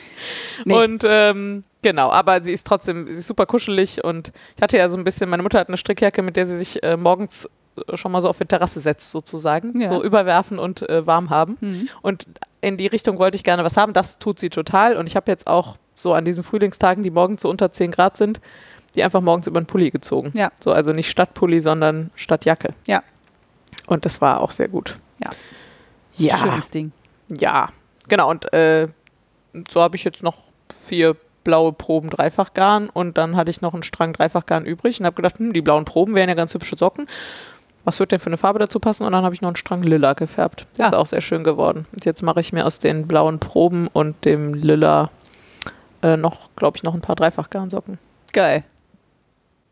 Nee. Und ähm, genau, aber sie ist trotzdem, sie ist super kuschelig und ich hatte ja so ein bisschen, meine Mutter hat eine Strickjacke, mit der sie sich äh, morgens schon mal so auf die Terrasse setzt sozusagen, Ja. so überwerfen und äh, warm haben. Mhm. Und in die Richtung wollte ich gerne was haben. Das tut sie total. Und ich habe jetzt auch so an diesen Frühlingstagen, die morgens so unter 10 Grad sind, die einfach morgens über den Pulli gezogen. Ja. So, also nicht Stadtpulli, sondern Stadtjacke. Ja. Und das war auch sehr gut. Ja. Ja. Schönes Ding. Ja. Genau. Und äh, so habe ich jetzt noch vier blaue Proben Dreifachgarn und dann hatte ich noch einen Strang Dreifachgarn übrig und habe gedacht, hm, die blauen Proben wären ja ganz hübsche Socken. Was wird denn für eine Farbe dazu passen? Und dann habe ich noch einen Strang Lila gefärbt. Das Ja. ist auch sehr schön geworden. Und jetzt mache ich mir aus den blauen Proben und dem Lila äh, noch, glaube ich, noch ein paar Dreifachgarnsocken. Geil.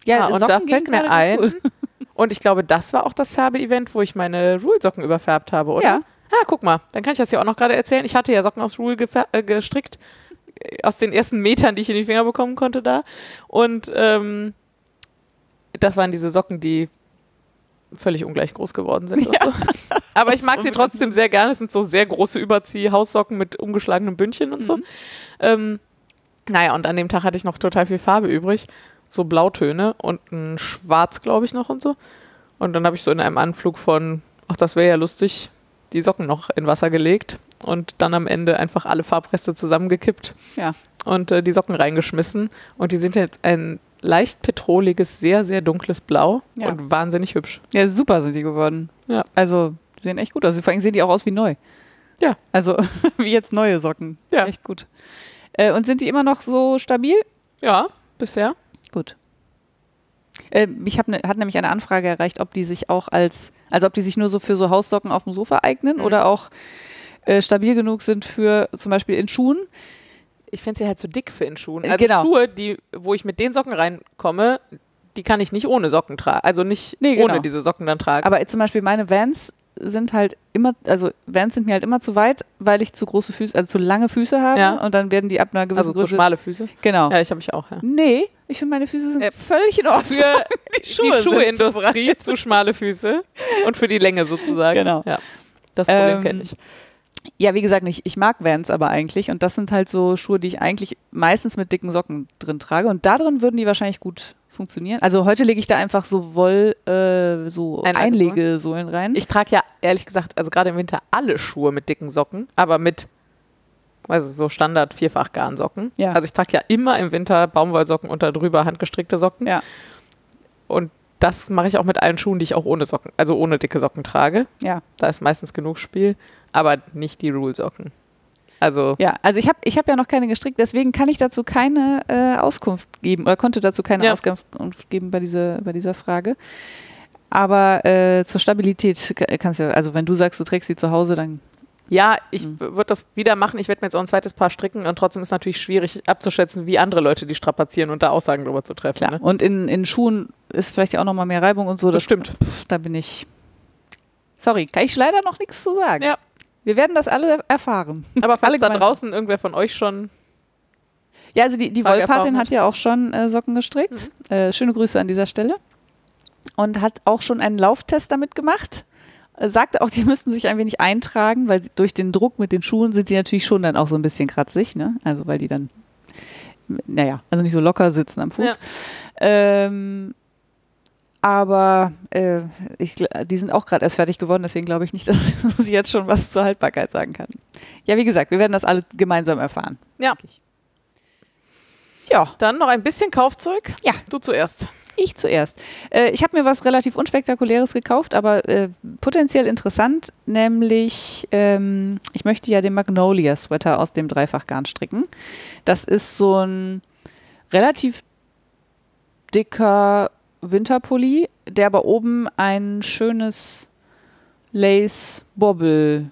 Ja, Ah, und Socken da fällt mir ein, [LAUGHS] und ich glaube, das war auch das Färbeevent, wo ich meine Rule-Socken überfärbt habe, oder? Ja. Ah, guck mal, dann kann ich das ja auch noch gerade erzählen. Ich hatte ja Socken aus Rule äh, gestrickt, äh, aus den ersten Metern, die ich in die Finger bekommen konnte da. Und ähm, das waren diese Socken, die völlig ungleich groß geworden sind. und So. [LAUGHS] Aber ich mag sie trotzdem sehr gerne. Es sind so sehr große Überzieh-Haussocken mit umgeschlagenem Bündchen und so. Mhm. Ähm, naja, und an dem Tag hatte ich noch total viel Farbe übrig. So Blautöne und ein Schwarz, glaube ich, noch und so. Und dann habe ich so in einem Anflug von, ach, das wäre ja lustig, die Socken noch in Wasser gelegt und dann am Ende einfach alle Farbreste zusammengekippt Ja. und äh, die Socken reingeschmissen. Und die sind jetzt ein leicht petroliges, sehr, sehr dunkles Blau Ja. und wahnsinnig hübsch. Ja, super sind die geworden. Ja. Also, sehen echt gut aus. Vor allem sehen die auch aus wie neu. Ja. Also, [LAUGHS] wie jetzt neue Socken. Ja. Echt gut. Äh, und sind die immer noch so stabil? Ja, bisher. Gut. Äh, ich habe ne, hat nämlich eine Anfrage erreicht, ob die sich auch als, also ob die sich nur so für so Haussocken auf dem Sofa eignen Mhm. oder auch äh, stabil genug sind für zum Beispiel in Schuhen. Ich finde sie halt zu dick für in Schuhen. Äh, Also genau. Schuhe, die, wo ich mit den Socken reinkomme, die kann ich nicht ohne Socken tragen. Also nicht Nee, genau. ohne diese Socken dann tragen. Aber zum Beispiel meine Vans sind halt immer, also Vans sind mir halt immer zu weit, weil ich zu große Füße, also zu lange Füße habe Ja. und dann werden die ab einer gewissen also zu Größe. schmale Füße. Genau. Ja, ich habe ich auch. Ja. Nee, ich finde meine Füße sind Äh, völlig in Ordnung. Für [LAUGHS] Die Schuhe die Schuhindustrie zu schmale Füße und für die Länge sozusagen. Genau. Ja. Das Problem Ähm, kenne ich. Ja, wie gesagt, ich, ich mag Vans aber eigentlich und das sind halt so Schuhe, die ich eigentlich meistens mit dicken Socken drin trage und da drin würden die wahrscheinlich gut funktionieren. Also heute lege ich da einfach so Woll, äh, so Einlagesohlen? Einlegesohlen rein. Ich trage ja ehrlich gesagt, also gerade im Winter alle Schuhe mit dicken Socken, aber mit also so Standard Vierfachgarnsocken. Ja. Also ich trage ja immer im Winter Baumwollsocken und darüber handgestrickte Socken. Ja. Und das mache ich auch mit allen Schuhen, die ich auch ohne Socken, also ohne dicke Socken trage. ja. Da ist meistens genug Spiel, aber nicht die Rule-Socken. Also Ja, also ich habe ich hab ja noch keine gestrickt, deswegen kann ich dazu keine äh, Auskunft geben oder konnte dazu keine Ja. Auskunft geben bei, diese, bei dieser Frage. Aber äh, zur Stabilität ka- kannst du, also wenn du sagst, du trägst sie zu Hause, dann Ja, ich Mhm. würde das wieder machen. Ich werde mir jetzt auch ein zweites Paar stricken und trotzdem ist es natürlich schwierig abzuschätzen, wie andere Leute die strapazieren und da Aussagen drüber zu treffen. klar. Ne? Und in, in Schuhen ist vielleicht ja auch nochmal mehr Reibung und so. Das stimmt. Pff, da bin ich. Sorry, kann ich leider noch nichts zu sagen. Ja. Wir werden das alle erfahren. Aber [LAUGHS] falls Alle da draußen irgendwer von euch schon Ja, also die, die Wollpatin hat. ja auch schon äh, Socken gestrickt. Äh, schöne Grüße an dieser Stelle. Und hat auch schon einen Lauftest damit gemacht. Äh, sagte auch, die [LAUGHS] müssten sich ein wenig eintragen, weil sie- durch den Druck mit den Schuhen sind die natürlich schon dann auch so ein bisschen kratzig. Ne? Also weil die dann, naja, also nicht so locker sitzen am Fuß. Ähm, aber äh, ich, die sind auch gerade erst fertig geworden, deswegen glaube ich nicht, [LAUGHS] dass sie jetzt schon was zur Haltbarkeit sagen kann. Ja, wie gesagt, wir werden das alle gemeinsam erfahren. Ja. Ja, Dann noch ein bisschen Kaufzeug. Ja. Du zuerst. ich zuerst. Äh, ich habe mir was relativ Unspektakuläres gekauft, aber äh, potenziell interessant, nämlich ähm, ich möchte ja den Magnolia-Sweater aus dem Dreifachgarn stricken. Das ist so ein relativ dicker Winterpulli, der aber oben ein schönes Lace-Bobble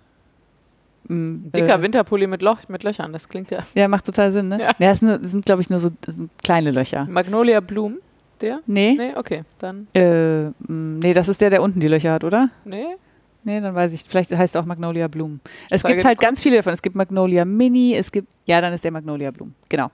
m, Dicker äh, Winterpulli mit, Loch, mit Löchern, das klingt ja. Ja, macht total Sinn, ne? Ja. Ja, es sind, es sind glaube ich, nur so es kleine Löcher. Magnolia Bloom, der? Nee? Nee, okay, dann. Äh, m, nee, das ist der, der unten die Löcher hat, oder? Nee. Nee, dann weiß ich. Vielleicht heißt er auch Magnolia Bloom. Es gibt halt ganz viele davon. Es gibt Magnolia Mini, es gibt, ja, dann ist der Magnolia Bloom. Genau.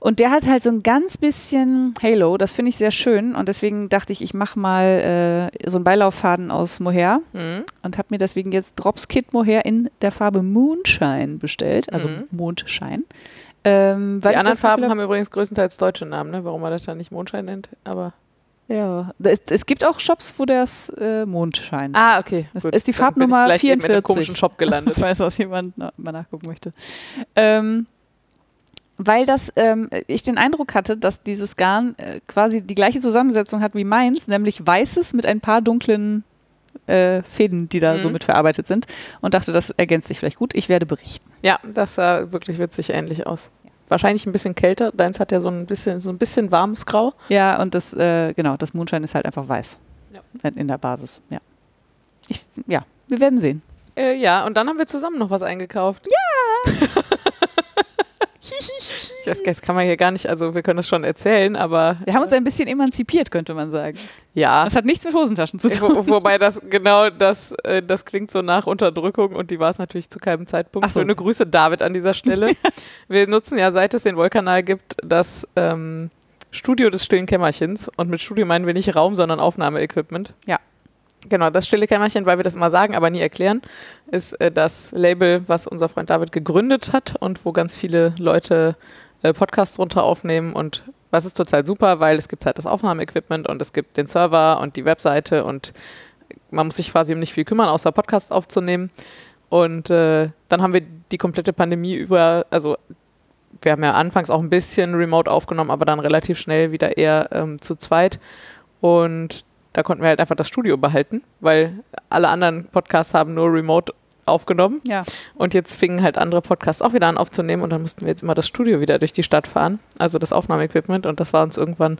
Und der hat halt so ein ganz bisschen Halo, das finde ich sehr schön. Und deswegen dachte ich, ich mache mal äh, so einen Beilauffaden aus Mohair Mhm. und habe mir deswegen jetzt Drops Kit Mohair in der Farbe Moonshine bestellt, also Mhm. Mondschein. Ähm, Die anderen Farben hab- haben übrigens größtenteils deutsche Namen, ne? warum man das dann nicht Mondschein nennt. Aber Ja, es, es gibt auch Shops, wo das äh, Mondschein. ah, okay. Das gut. ist die Dann bin ich Farbnummer vielleicht eben in einem 44. komischen Shop gelandet. [LAUGHS] Ich weiß, was jemand na, mal nachgucken möchte. Ähm, weil das, ähm, ich den Eindruck hatte, dass dieses Garn äh, quasi die gleiche Zusammensetzung hat wie meins, nämlich weißes mit ein paar dunklen äh, Fäden, die da so Mhm. mit verarbeitet sind. Und dachte, das ergänzt sich vielleicht gut. Ich werde berichten. Ja, das sah wirklich witzig ähnlich aus. Wahrscheinlich ein bisschen kälter. Deins hat ja so ein bisschen, so ein bisschen warmes Grau. Ja, und das, äh, genau, das Mondschein ist halt einfach weiß. Ja. In der Basis, ja. Ich, ja, wir werden sehen. Äh, ja, und dann haben wir zusammen noch was eingekauft. Ja! [LAUGHS] ich weiß, das kann man hier gar nicht, also wir können das schon erzählen, aber Wir haben uns ein bisschen emanzipiert, könnte man sagen. ja. Das hat nichts mit Hosentaschen zu tun. Wo, wobei das genau das, äh, das klingt so nach Unterdrückung und die war es natürlich zu keinem Zeitpunkt. Ach so. Schöne Grüße, David, an dieser Stelle. [LAUGHS] Wir nutzen ja, seit es den Wollkanal gibt, das ähm, Studio des stillen Kämmerchens. Und mit Studio meinen wir nicht Raum, sondern Aufnahmeequipment. Ja. Genau, das stille Kämmerchen, weil wir das immer sagen, aber nie erklären, ist äh, das Label, was unser Freund David gegründet hat und wo ganz viele Leute äh, Podcasts drunter aufnehmen und was ist total super, weil es gibt halt das Aufnahmeequipment und es gibt den Server und die Webseite und man muss sich quasi um nicht viel kümmern, außer Podcasts aufzunehmen. Und äh, dann haben wir die komplette Pandemie über, also wir haben ja anfangs auch ein bisschen remote aufgenommen, aber dann relativ schnell wieder eher ähm, zu zweit. Und da konnten wir halt einfach das Studio behalten, weil alle anderen Podcasts haben nur remote aufgenommen. Ja. Und jetzt fingen halt andere Podcasts auch wieder an aufzunehmen und dann mussten wir jetzt immer das Studio wieder durch die Stadt fahren, also das Aufnahmeequipment. Und das war uns irgendwann,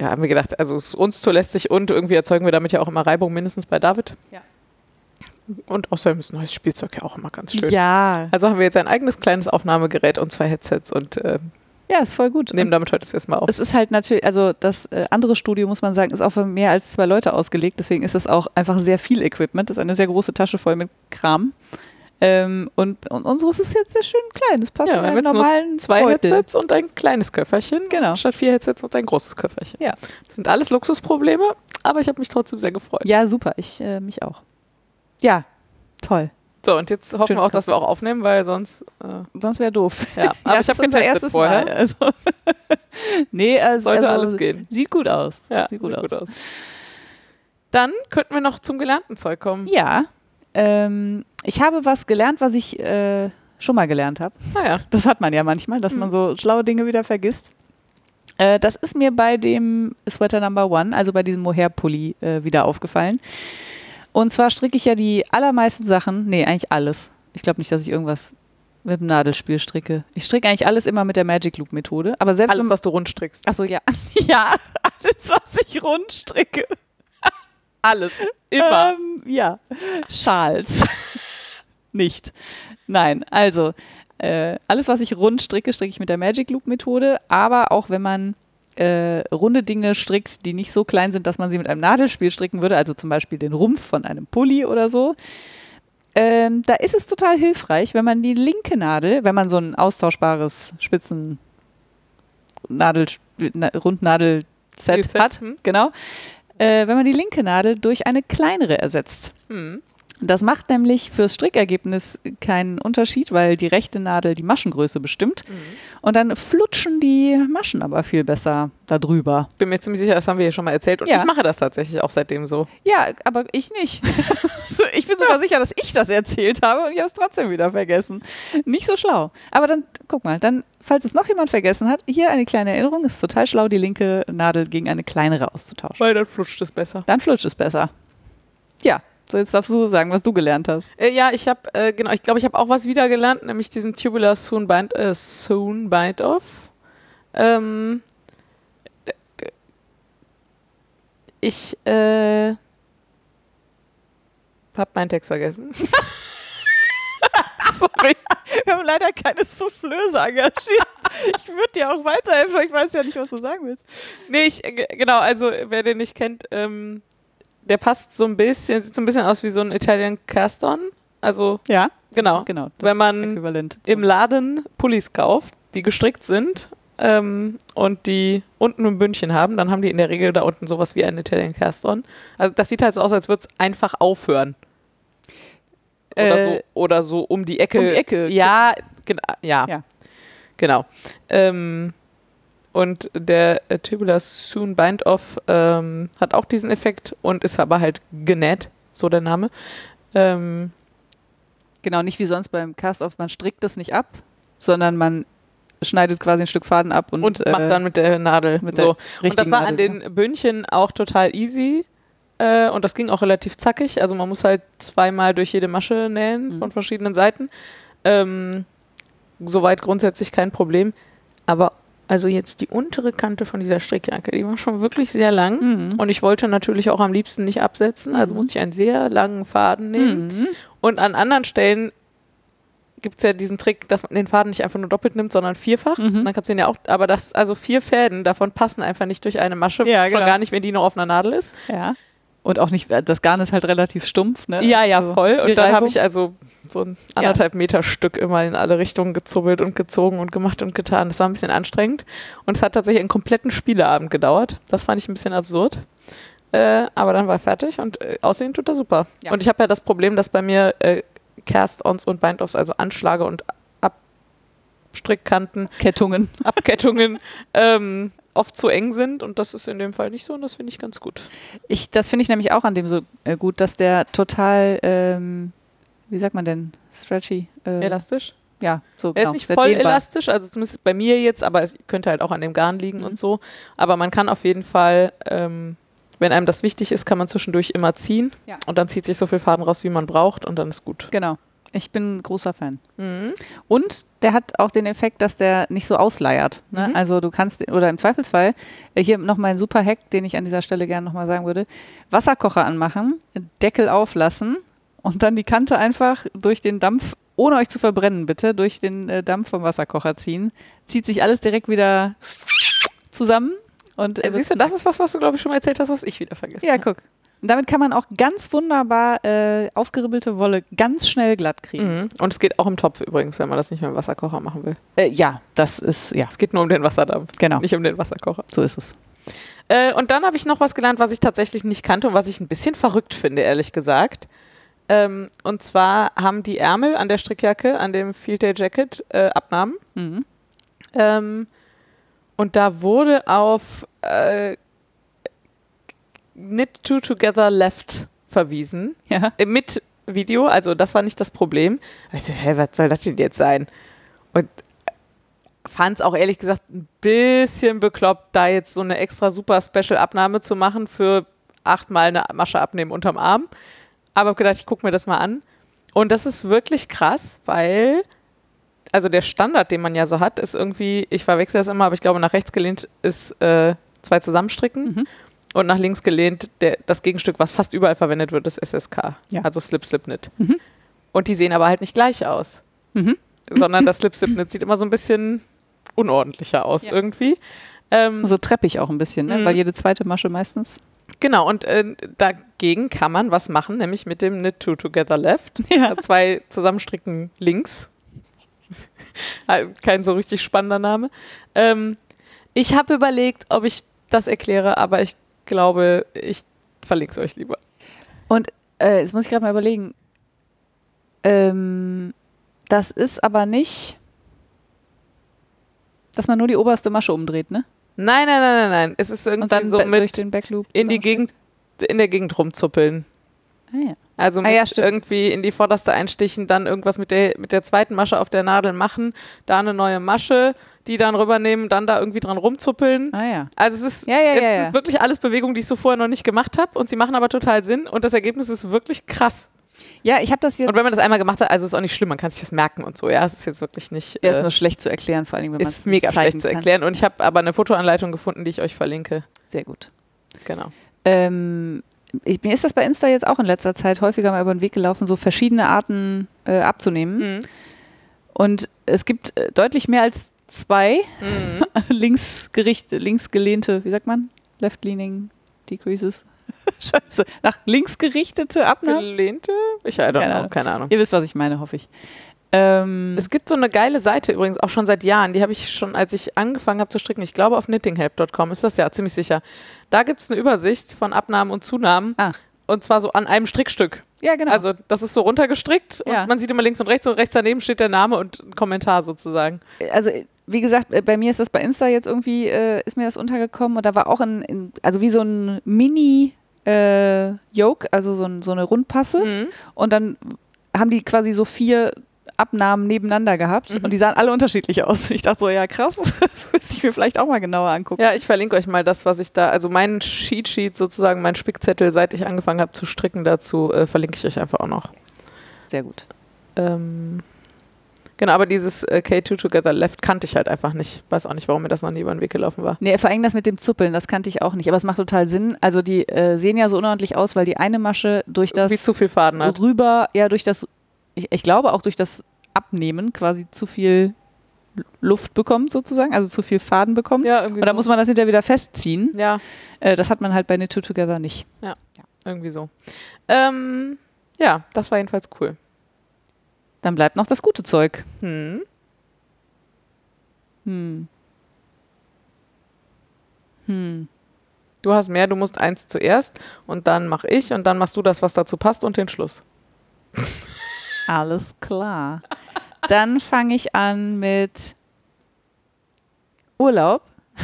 ja, haben wir gedacht, also es ist uns zu lästig und irgendwie erzeugen wir damit ja auch immer Reibung, mindestens bei David. Ja. Und außerdem ist neues Spielzeug ja auch immer ganz schön. Ja, Also haben wir jetzt ein eigenes kleines Aufnahmegerät und zwei Headsets und äh, ja, ist voll gut. nehmen damit heute das erstmal auf. Es ist halt natürlich, also das äh, andere Studio, muss man sagen, ist auch für mehr als zwei Leute ausgelegt. Deswegen ist es auch einfach sehr viel Equipment. Das ist eine sehr große Tasche voll mit Kram. Ähm, und, und unseres ist jetzt sehr schön klein. Das passt Ja, in einen normalen Zwei Beutel. Headsets und ein kleines Köfferchen. Genau. Statt vier Headsets und ein großes Köfferchen. Ja. Das sind alles Luxusprobleme, aber ich habe mich trotzdem sehr gefreut. Ja, super. Ich äh, mich auch. Ja, toll. So, und jetzt hoffen Schön wir auch, dass wir auch aufnehmen, weil sonst. Äh, Sonst wäre doof. [LAUGHS] ja, aber ja, ich habe unser erstes vorher. Mal. Also [LAUGHS] nee, also, Sollte also, alles gehen. Sieht gut aus. Ja, sieht gut aus. Dann könnten wir noch zum gelernten Zeug kommen. Ja, ähm, ich habe was gelernt, was ich äh, schon mal gelernt habe. Naja, Das hat man ja manchmal, dass man so schlaue Dinge wieder vergisst. Äh, das ist mir bei dem Sweater Number One, also bei diesem Mohair-Pulli, äh, wieder aufgefallen. Und zwar stricke ich ja die allermeisten Sachen, nee, eigentlich alles. Ich glaube nicht, dass ich irgendwas mit dem Nadelspiel stricke. Ich stricke eigentlich alles immer mit der Magic Loop Methode. Aber selbst alles, was du rund strickst. Achso, ja. [LAUGHS] Ja, alles, was ich rund stricke. Alles. Immer. Ähm, ja. Schals. [LAUGHS] Nicht. Nein, also äh, alles, was ich rund stricke, stricke ich mit der Magic Loop Methode. Aber auch wenn man äh, runde Dinge strickt, die nicht so klein sind, dass man sie mit einem Nadelspiel stricken würde, also zum Beispiel den Rumpf von einem Pulli oder so, ähm, da ist es total hilfreich, wenn man die linke Nadel, wenn man so ein austauschbares Spitzen Nadel, na, Rundnadel-Set Spielset, hat, hm. genau, äh, wenn man die linke Nadel durch eine kleinere ersetzt. Hm. Das macht nämlich fürs Strickergebnis keinen Unterschied, weil die rechte Nadel die Maschengröße bestimmt. Und dann flutschen die Maschen aber viel besser darüber. Bin mir ziemlich sicher, das haben wir hier schon mal erzählt. Und Ja. ich mache das tatsächlich auch seitdem so. Ja, aber ich nicht. [LAUGHS] ich bin sogar sicher, dass ich das erzählt habe und ich habe es trotzdem wieder vergessen. Nicht so schlau. Aber dann, guck mal, dann, falls es noch jemand vergessen hat, hier eine kleine Erinnerung. Es ist total schlau, die linke Nadel gegen eine kleinere auszutauschen. Weil dann flutscht es besser. Dann flutscht es besser. Ja, so jetzt darfst du sagen, was du gelernt hast. Äh, ja, ich habe, äh, genau, ich glaube, ich habe auch was wieder gelernt, nämlich diesen Tubular Soon Bind, äh, Soon Bind Off. Ähm, äh, ich äh, habe meinen Text vergessen. [LAUGHS] Sorry. Wir haben leider keine Soufflöse engagiert. Ich würde dir auch weiterhelfen, ich weiß ja nicht, was du sagen willst. Nee, ich, äh, ge- genau, also wer den nicht kennt, ähm, der passt so ein bisschen, sieht so ein bisschen aus wie so ein Italian Cast-On. Also, Ja, genau. genau. Wenn man im Laden Pullis kauft, die gestrickt sind ähm, und die unten ein Bündchen haben, dann haben die in der Regel da unten sowas wie ein Italian Cast-On. Also das sieht halt so aus, als würde es einfach aufhören. Oder, Äh, so, oder so um die Ecke. um die Ecke. Ja, gena ja. Ja. Genau. Ähm, und der äh, Tubular Soon Bind Off ähm, hat auch diesen Effekt und ist aber halt genäht, so der Name. Ähm, Genau, nicht wie sonst beim Cast-Off, man strickt das nicht ab, sondern man schneidet quasi ein Stück Faden ab und, und äh, macht dann mit der Nadel mit so. der Und das war an den Bündchen auch total easy. Äh, und das ging auch relativ zackig. Also man muss halt zweimal durch jede Masche nähen Mhm. von verschiedenen Seiten. Ähm, soweit grundsätzlich kein Problem. Aber also jetzt die untere Kante von dieser Strickjacke, die war schon wirklich sehr lang. Mhm. Und ich wollte natürlich auch am liebsten nicht absetzen. Also Mhm. musste ich einen sehr langen Faden nehmen. Mhm. Und an anderen Stellen gibt es ja diesen Trick, dass man den Faden nicht einfach nur doppelt nimmt, sondern vierfach. Mhm. Dann kannst du ihn ja auch, aber das, also vier Fäden davon passen einfach nicht durch eine Masche, Ja, schon genau. gar nicht, wenn die noch auf einer Nadel ist. Ja. Und auch nicht, das Garn ist halt relativ stumpf, ne? Ja, ja, Also voll. Und dann habe ich also so ein anderthalb Meter Stück immer in alle Richtungen gezubbelt und gezogen und gemacht und getan. Das war ein bisschen anstrengend. Und es hat tatsächlich einen kompletten Spieleabend gedauert. Das fand ich ein bisschen absurd. Äh, aber dann war er fertig und äh, aussehen tut er super. Ja. Und ich habe ja das Problem, dass bei mir äh, Cast-Ons und Bind-Offs, also Anschlage und Abstrickkanten, Kettungen. Abkettungen [LAUGHS] ähm, oft zu eng sind. Und das ist in dem Fall nicht so und das finde ich ganz gut. Ich, das finde ich nämlich auch an dem so äh, gut, dass der total, ähm, wie sagt man denn, stretchy. Äh, Elastisch. Ja, so Er genau. ist nicht voll elastisch, also zumindest bei mir jetzt, aber es könnte halt auch an dem Garn liegen Mhm. und so. Aber man kann auf jeden Fall, ähm, wenn einem das wichtig ist, kann man zwischendurch immer ziehen Ja. und dann zieht sich so viel Faden raus, wie man braucht und dann ist gut. Genau. Ich bin ein großer Fan. Mhm. Und der hat auch den Effekt, dass der nicht so ausleiert. Ne? Mhm. Also du kannst, oder im Zweifelsfall, äh, hier nochmal ein super Hack, den ich an dieser Stelle gerne nochmal sagen würde, Wasserkocher anmachen, Deckel auflassen und dann die Kante einfach durch den Dampf, ohne euch zu verbrennen bitte, durch den äh, Dampf vom Wasserkocher ziehen. Zieht sich alles direkt wieder zusammen. Und Äh, Siehst du, das ist was, was du, glaube ich, schon mal erzählt hast, was ich wieder vergessen Ja, habe. guck. Und damit kann man auch ganz wunderbar äh, aufgeribbelte Wolle ganz schnell glatt kriegen. Mhm. Und es geht auch im Topf übrigens, wenn man das nicht mehr im Wasserkocher machen will. Äh, ja, das ist, ja, Es geht nur um den Wasserdampf, genau. nicht um den Wasserkocher. So ist es. Äh, und dann habe ich noch was gelernt, was ich tatsächlich nicht kannte und was ich ein bisschen verrückt finde, ehrlich gesagt. Ähm, und zwar haben die Ärmel an der Strickjacke, an dem Field Day Jacket, äh, Abnahmen. Mhm. Ähm, und da wurde auf äh, Knit Two Together Left verwiesen. Ja. Äh, mit Video, also das war nicht das Problem. Also, hä, was soll das denn jetzt sein? Und fand es auch ehrlich gesagt ein bisschen bekloppt, da jetzt so eine extra super Special-Abnahme zu machen für achtmal eine Masche abnehmen unterm Arm. Aber hab gedacht, ich gucke mir das mal an. Und das ist wirklich krass, weil, also der Standard, den man ja so hat, ist irgendwie, ich verwechsel das immer, aber ich glaube, nach rechts gelehnt ist äh, zwei zusammenstricken. Mhm. Und nach links gelehnt der, das Gegenstück, was fast überall verwendet wird, ist SSK. Ja. Also Slip Slip Knit. Mhm. Und die sehen aber halt nicht gleich aus. Mhm. Sondern das Slip Slip Knit sieht immer so ein bisschen unordentlicher aus Ja. irgendwie. Ähm, So treppig auch ein bisschen, ne? Mhm. weil jede zweite Masche meistens. Genau, und äh, dagegen kann man was machen, nämlich mit dem Knit Two Together Left. [LAUGHS] Ja. Zwei zusammenstricken links. [LAUGHS] Kein so richtig spannender Name. Ähm, ich habe überlegt, ob ich das erkläre, aber ich glaube, ich verlinke es euch lieber. Und äh, jetzt muss ich gerade mal überlegen. Ähm, das ist aber nicht, dass man nur die oberste Masche umdreht, ne? Nein, nein, nein, nein, nein. Es ist irgendwie Und dann so be- durch mit den Backloop. in die Gegend, in der Gegend rumzuppeln. Ah, ja. Also Ah mit ja, irgendwie in die vorderste einstichen, dann irgendwas mit der, mit der zweiten Masche auf der Nadel machen, da eine neue Masche, die dann rübernehmen, dann da irgendwie dran rumzuppeln. ah ja. Also es ist, Ja, ja, ja. wirklich alles Bewegungen, die ich so vorher noch nicht gemacht habe und sie machen aber total Sinn und das Ergebnis ist wirklich krass. Ja, ich habe das jetzt. Und wenn man das einmal gemacht hat, also ist auch nicht schlimm, man kann sich das merken und so, ja, es ist jetzt wirklich nicht, Ja, ist äh, nur schlecht zu erklären, vor allem, wenn man es ist mega schlecht zu kann. erklären und ich habe aber eine Fotoanleitung gefunden, die ich euch verlinke. Sehr gut. Genau. Ähm, ich, mir ist das bei Insta jetzt auch in letzter Zeit häufiger mal über den Weg gelaufen, so verschiedene Arten äh, abzunehmen. Mhm. Und es gibt äh, deutlich mehr als zwei Mhm. [LAUGHS] links, gericht, links gelehnte, wie sagt man? Left-leaning decreases. [LAUGHS] Scheiße. Nach links gerichtete Abnahmen. Gelehnte? Ich I don't Keine know, Ahnung. keine Ahnung. Ihr wisst, was ich meine, hoffe ich. Ähm, Es gibt so eine geile Seite übrigens, auch schon seit Jahren. Die habe ich schon, als ich angefangen habe zu stricken, ich glaube auf knittinghelp.com ist das ja ziemlich sicher. Da gibt es eine Übersicht von Abnahmen und Zunahmen. Ah. Und zwar so an einem Strickstück. ja, genau. Also das ist so runtergestrickt Ja. und man sieht immer links und rechts und rechts daneben steht der Name und ein Kommentar sozusagen. also wie gesagt, äh, bei mir ist das bei Insta jetzt irgendwie, äh, ist mir das untergekommen und da war auch ein, in, also wie so ein Mini äh, Yoke, also so, ein, so eine Rundpasse Mhm. und dann haben die quasi so vier Abnahmen nebeneinander gehabt Mhm. und die sahen alle unterschiedlich aus. Ich dachte so, ja krass, [LAUGHS] das müsste ich mir vielleicht auch mal genauer angucken. Ja, ich verlinke euch mal das, was ich da, also mein Cheat Sheet sozusagen, mein Spickzettel, seit ich angefangen habe zu stricken dazu, äh, verlinke ich euch einfach auch noch. Sehr gut. Ähm, genau, aber dieses äh, K2 Together Left kannte ich halt einfach nicht. Weiß auch nicht, warum mir das noch nie über den Weg gelaufen war. Nee, vor allem das mit dem Zuppeln, das kannte ich auch nicht, aber es macht total Sinn. Also die äh, sehen ja so unordentlich aus, weil die eine Masche durch Wie das zu viel Faden hat. rüber, ja durch das, ich, ich glaube auch durch das Abnehmen quasi zu viel Luft bekommt sozusagen, also zu viel Faden bekommt. Ja, irgendwie Und dann so. muss man das hinterher wieder festziehen. Ja, Äh, das hat man halt bei Knit Two Together nicht. irgendwie so. Ähm, ja, das war jedenfalls cool. Dann bleibt noch das gute Zeug. Hm. Hm. Hm. Du hast mehr, du musst eins zuerst und dann mach ich und dann machst du das, was dazu passt und den Schluss. [LAUGHS] Alles klar. Dann fange ich an mit Urlaub. [LAUGHS]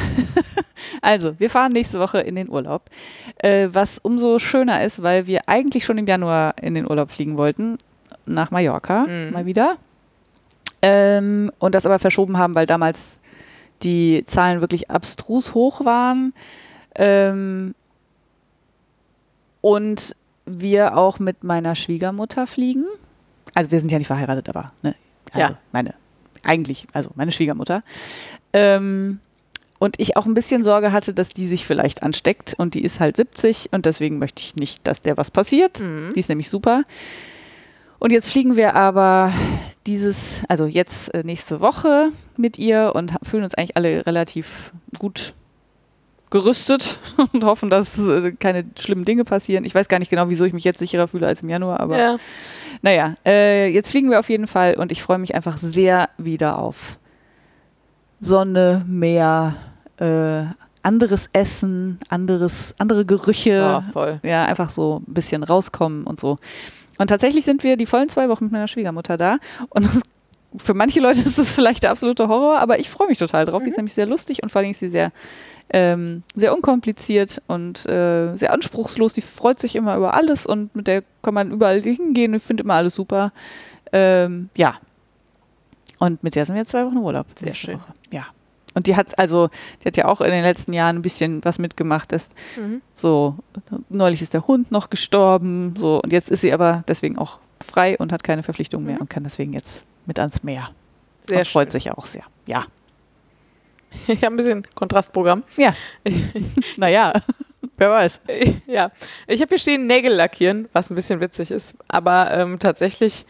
also, wir fahren nächste Woche in den Urlaub, äh, was umso schöner ist, weil wir eigentlich schon im Januar in den Urlaub fliegen wollten, nach Mallorca Mhm. mal wieder. Ähm, und das aber verschoben haben, weil damals die Zahlen wirklich abstrus hoch waren. Ähm, und wir auch mit meiner Schwiegermutter fliegen. Also wir sind ja nicht verheiratet, aber ne? also Ja. meine, eigentlich, also meine Schwiegermutter. Ähm, und ich auch ein bisschen Sorge hatte, dass die sich vielleicht ansteckt und die ist halt 70 und deswegen möchte ich nicht, dass der was passiert. Mhm. Die ist nämlich super. Und jetzt fliegen wir aber dieses, also jetzt äh, nächste Woche mit ihr und fühlen uns eigentlich alle relativ gut gerüstet [LAUGHS] und hoffen, dass äh, keine schlimmen Dinge passieren. Ich weiß gar nicht genau, wieso ich mich jetzt sicherer fühle als im Januar, aber Ja. naja, äh, jetzt fliegen wir auf jeden Fall und ich freue mich einfach sehr wieder auf Sonne, Meer, äh, anderes Essen, anderes, andere Gerüche. Oh, voll. Ja, einfach so ein bisschen rauskommen und so. Und tatsächlich sind wir die vollen zwei Wochen mit meiner Schwiegermutter da. Und das, für manche Leute [LAUGHS] ist das vielleicht der absolute Horror, aber ich freue mich total drauf. Die ist nämlich sehr lustig und vor allem ist sie sehr, ähm, sehr unkompliziert und äh, sehr anspruchslos. Die freut sich immer über alles und mit der kann man überall hingehen und findet immer alles super. Ähm, ja. Und mit der sind wir jetzt zwei Wochen im Urlaub. Sehr schön. Woche. Und die hat also, die hat ja auch in den letzten Jahren ein bisschen was mitgemacht. Ist Mhm. so, neulich ist der Hund noch gestorben, so, und jetzt ist sie aber deswegen auch frei und hat keine Verpflichtungen mehr Mhm. und kann deswegen jetzt mit ans Meer. Sehr und freut schön. sich auch sehr. Ja. [LAUGHS] Ich habe ein bisschen Kontrastprogramm. Ja. [LAUGHS] naja, wer weiß. [LAUGHS] Ja, ich habe hier stehen Nägel lackieren, was ein bisschen witzig ist. Aber ähm, tatsächlich,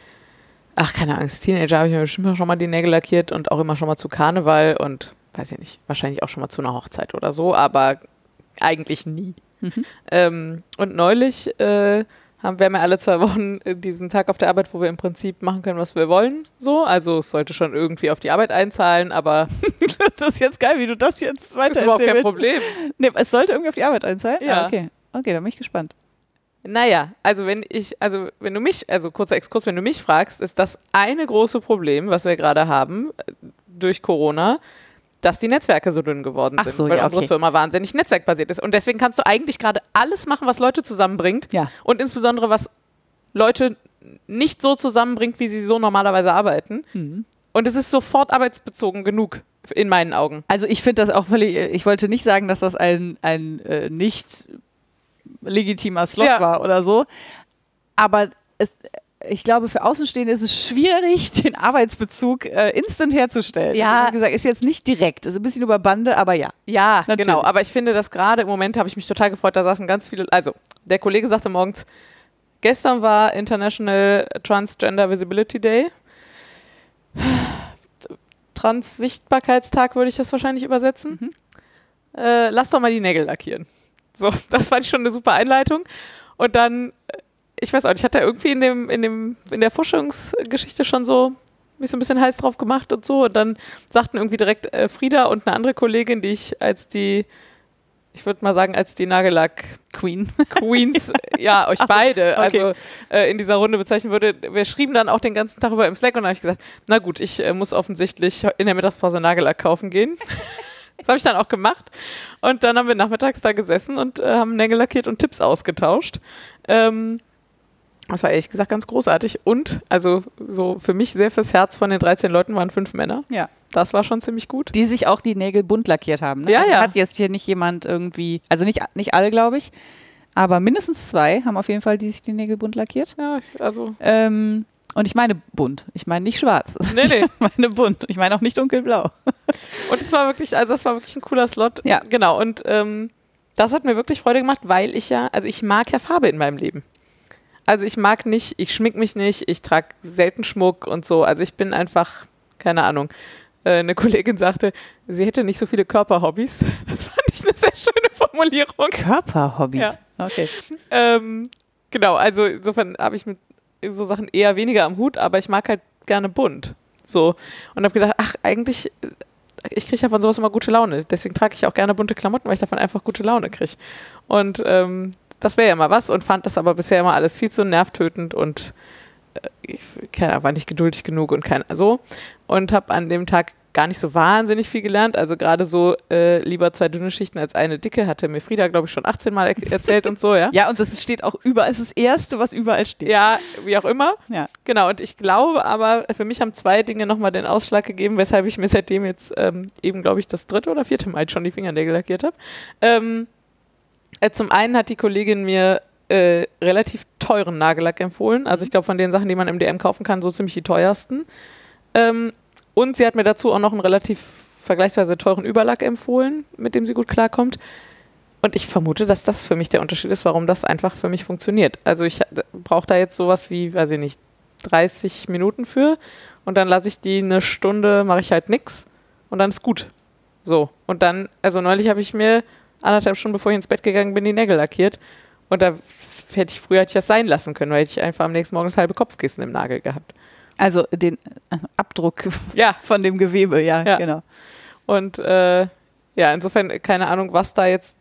ach, keine als Teenager habe ich mir bestimmt schon mal die Nägel lackiert und auch immer schon mal zu Karneval und weiß ich nicht, wahrscheinlich auch schon mal zu einer Hochzeit oder so, aber eigentlich nie. Mhm. Ähm, und neulich äh, haben wir ja alle zwei Wochen äh, diesen Tag auf der Arbeit, wo wir im Prinzip machen können, was wir wollen. So, also es sollte schon irgendwie auf die Arbeit einzahlen, aber [LAUGHS] Das ist jetzt geil, wie du das jetzt ist weiter überhaupt kein. Problem. [LAUGHS] Nee, es sollte irgendwie auf die Arbeit einzahlen? Ja. Ah, okay. Okay, da bin ich gespannt. Naja, also wenn ich, also wenn du mich, also kurzer Exkurs, wenn du mich fragst, ist das eine große Problem, was wir gerade haben äh, durch Corona, dass die Netzwerke so dünn geworden Ach sind, so, weil ja, unsere okay. Firma wahnsinnig netzwerkbasiert ist. Und deswegen kannst du eigentlich gerade alles machen, was Leute zusammenbringt Ja. und insbesondere was Leute nicht so zusammenbringt, wie sie so normalerweise arbeiten. Mhm. Und es ist sofort arbeitsbezogen genug in meinen Augen. Also ich finde das auch völlig, ich wollte nicht sagen, dass das ein, ein äh, nicht legitimer Slot Ja. war oder so, aber es, ich glaube, für Außenstehende ist es schwierig, [LAUGHS] den Arbeitsbezug äh, instant herzustellen. Ja. Also, wie gesagt, ist jetzt nicht direkt, ist ein bisschen über Bande, aber ja. Ja, Natürlich. genau. Aber ich finde, dass gerade im Moment habe ich mich total gefreut, da saßen ganz viele. Also, der Kollege sagte morgens, gestern war International Transgender Visibility Day. Transsichtbarkeitstag würde ich das wahrscheinlich übersetzen. Mhm. Äh, lass doch mal die Nägel lackieren. So, [LAUGHS] das fand ich schon eine super Einleitung. Und dann, äh, ich weiß auch nicht, hat er irgendwie in, dem, in, dem, in der Forschungsgeschichte schon so mich so ein bisschen heiß drauf gemacht und so. Und dann sagten irgendwie direkt äh, Frieda und eine andere Kollegin, die ich als die, ich würde mal sagen, als die Nagellack Queen. Queens, [LAUGHS] ja, euch beide, okay. also äh, in dieser Runde bezeichnen würde. Wir schrieben dann auch den ganzen Tag über im Slack und dann habe ich gesagt, na gut, ich äh, muss offensichtlich in der Mittagspause Nagellack kaufen gehen. [LAUGHS] Das habe ich dann auch gemacht. Und dann haben wir nachmittags da gesessen und äh, haben Nägel lackiert und Tipps ausgetauscht. Ähm, das war ehrlich gesagt ganz großartig. Und, also so für mich sehr fürs Herz von den 13 Leuten waren fünf Männer. Ja. Das war schon ziemlich gut. Die sich auch die Nägel bunt lackiert haben. Ne? Ja, also ja. Hat jetzt hier nicht jemand irgendwie, also nicht, nicht alle, glaube ich, aber mindestens zwei haben auf jeden Fall die sich die Nägel bunt lackiert. Ja, also. Ähm, und ich meine bunt. Ich meine nicht schwarz. Nee, nee. [LAUGHS] Ich meine bunt. Ich meine auch nicht dunkelblau. [LAUGHS] Und es war wirklich, also das war wirklich ein cooler Slot. Ja. Genau. Und ähm, das hat mir wirklich Freude gemacht, weil ich ja, also ich mag ja Farbe in meinem Leben. Also ich mag nicht, ich schmink mich nicht, ich trage selten Schmuck und so. Also ich bin einfach, keine Ahnung. Äh, Eine Kollegin sagte, sie hätte nicht so viele Körperhobbys. [LAUGHS] Das fand ich eine sehr schöne Formulierung. Körperhobbys. Ja. Okay. Ähm, genau, also insofern habe ich mit so Sachen eher weniger am Hut, aber ich mag halt gerne bunt. So. Und habe gedacht, ach, eigentlich, äh, ich kriege ja von sowas immer gute Laune. Deswegen trage ich auch gerne bunte Klamotten, weil ich davon einfach gute Laune kriege. Und ähm, das wäre ja mal was und fand das aber bisher immer alles viel zu nervtötend und äh, ich keine, war nicht geduldig genug und kein so. Und habe an dem Tag gar nicht so wahnsinnig viel gelernt. Also gerade so äh, lieber zwei dünne Schichten als eine dicke, hatte mir Frieda, glaube ich, schon 18 Mal er erzählt und so, ja. Ja, und das steht auch überall. Es ist das Erste, was überall steht. Ja, wie auch immer. Ja. Genau, und ich glaube aber, für mich haben zwei Dinge nochmal den Ausschlag gegeben, weshalb ich mir seitdem jetzt ähm, eben, glaube ich, das dritte oder vierte Mal schon die Fingernägel lackiert habe. Ähm, äh, zum einen hat die Kollegin mir äh, relativ teuren Nagellack empfohlen. Also ich glaube, von den Sachen, die man im DM kaufen kann, so ziemlich die teuersten. Ähm, und sie hat mir dazu auch noch einen relativ vergleichsweise teuren Überlack empfohlen, mit dem sie gut klarkommt. Und ich vermute, dass das für mich der Unterschied ist, warum das einfach für mich funktioniert. Also ich brauche da jetzt sowas wie, weiß ich nicht, 30 Minuten für und dann lasse ich die eine Stunde, mache ich halt nix und dann ist gut. So. Und dann, also neulich habe ich mir anderthalb Stunden bevor ich ins Bett gegangen bin, die Nägel lackiert. Und da hätte ich früher hätte ich das sein lassen können, weil hätte ich einfach am nächsten Morgen das halbe Kopfkissen im Nagel gehabt. Also den äh, Abdruck [LAUGHS] Ja, von dem Gewebe, ja, Ja. genau. Und äh, ja, insofern keine Ahnung, was da jetzt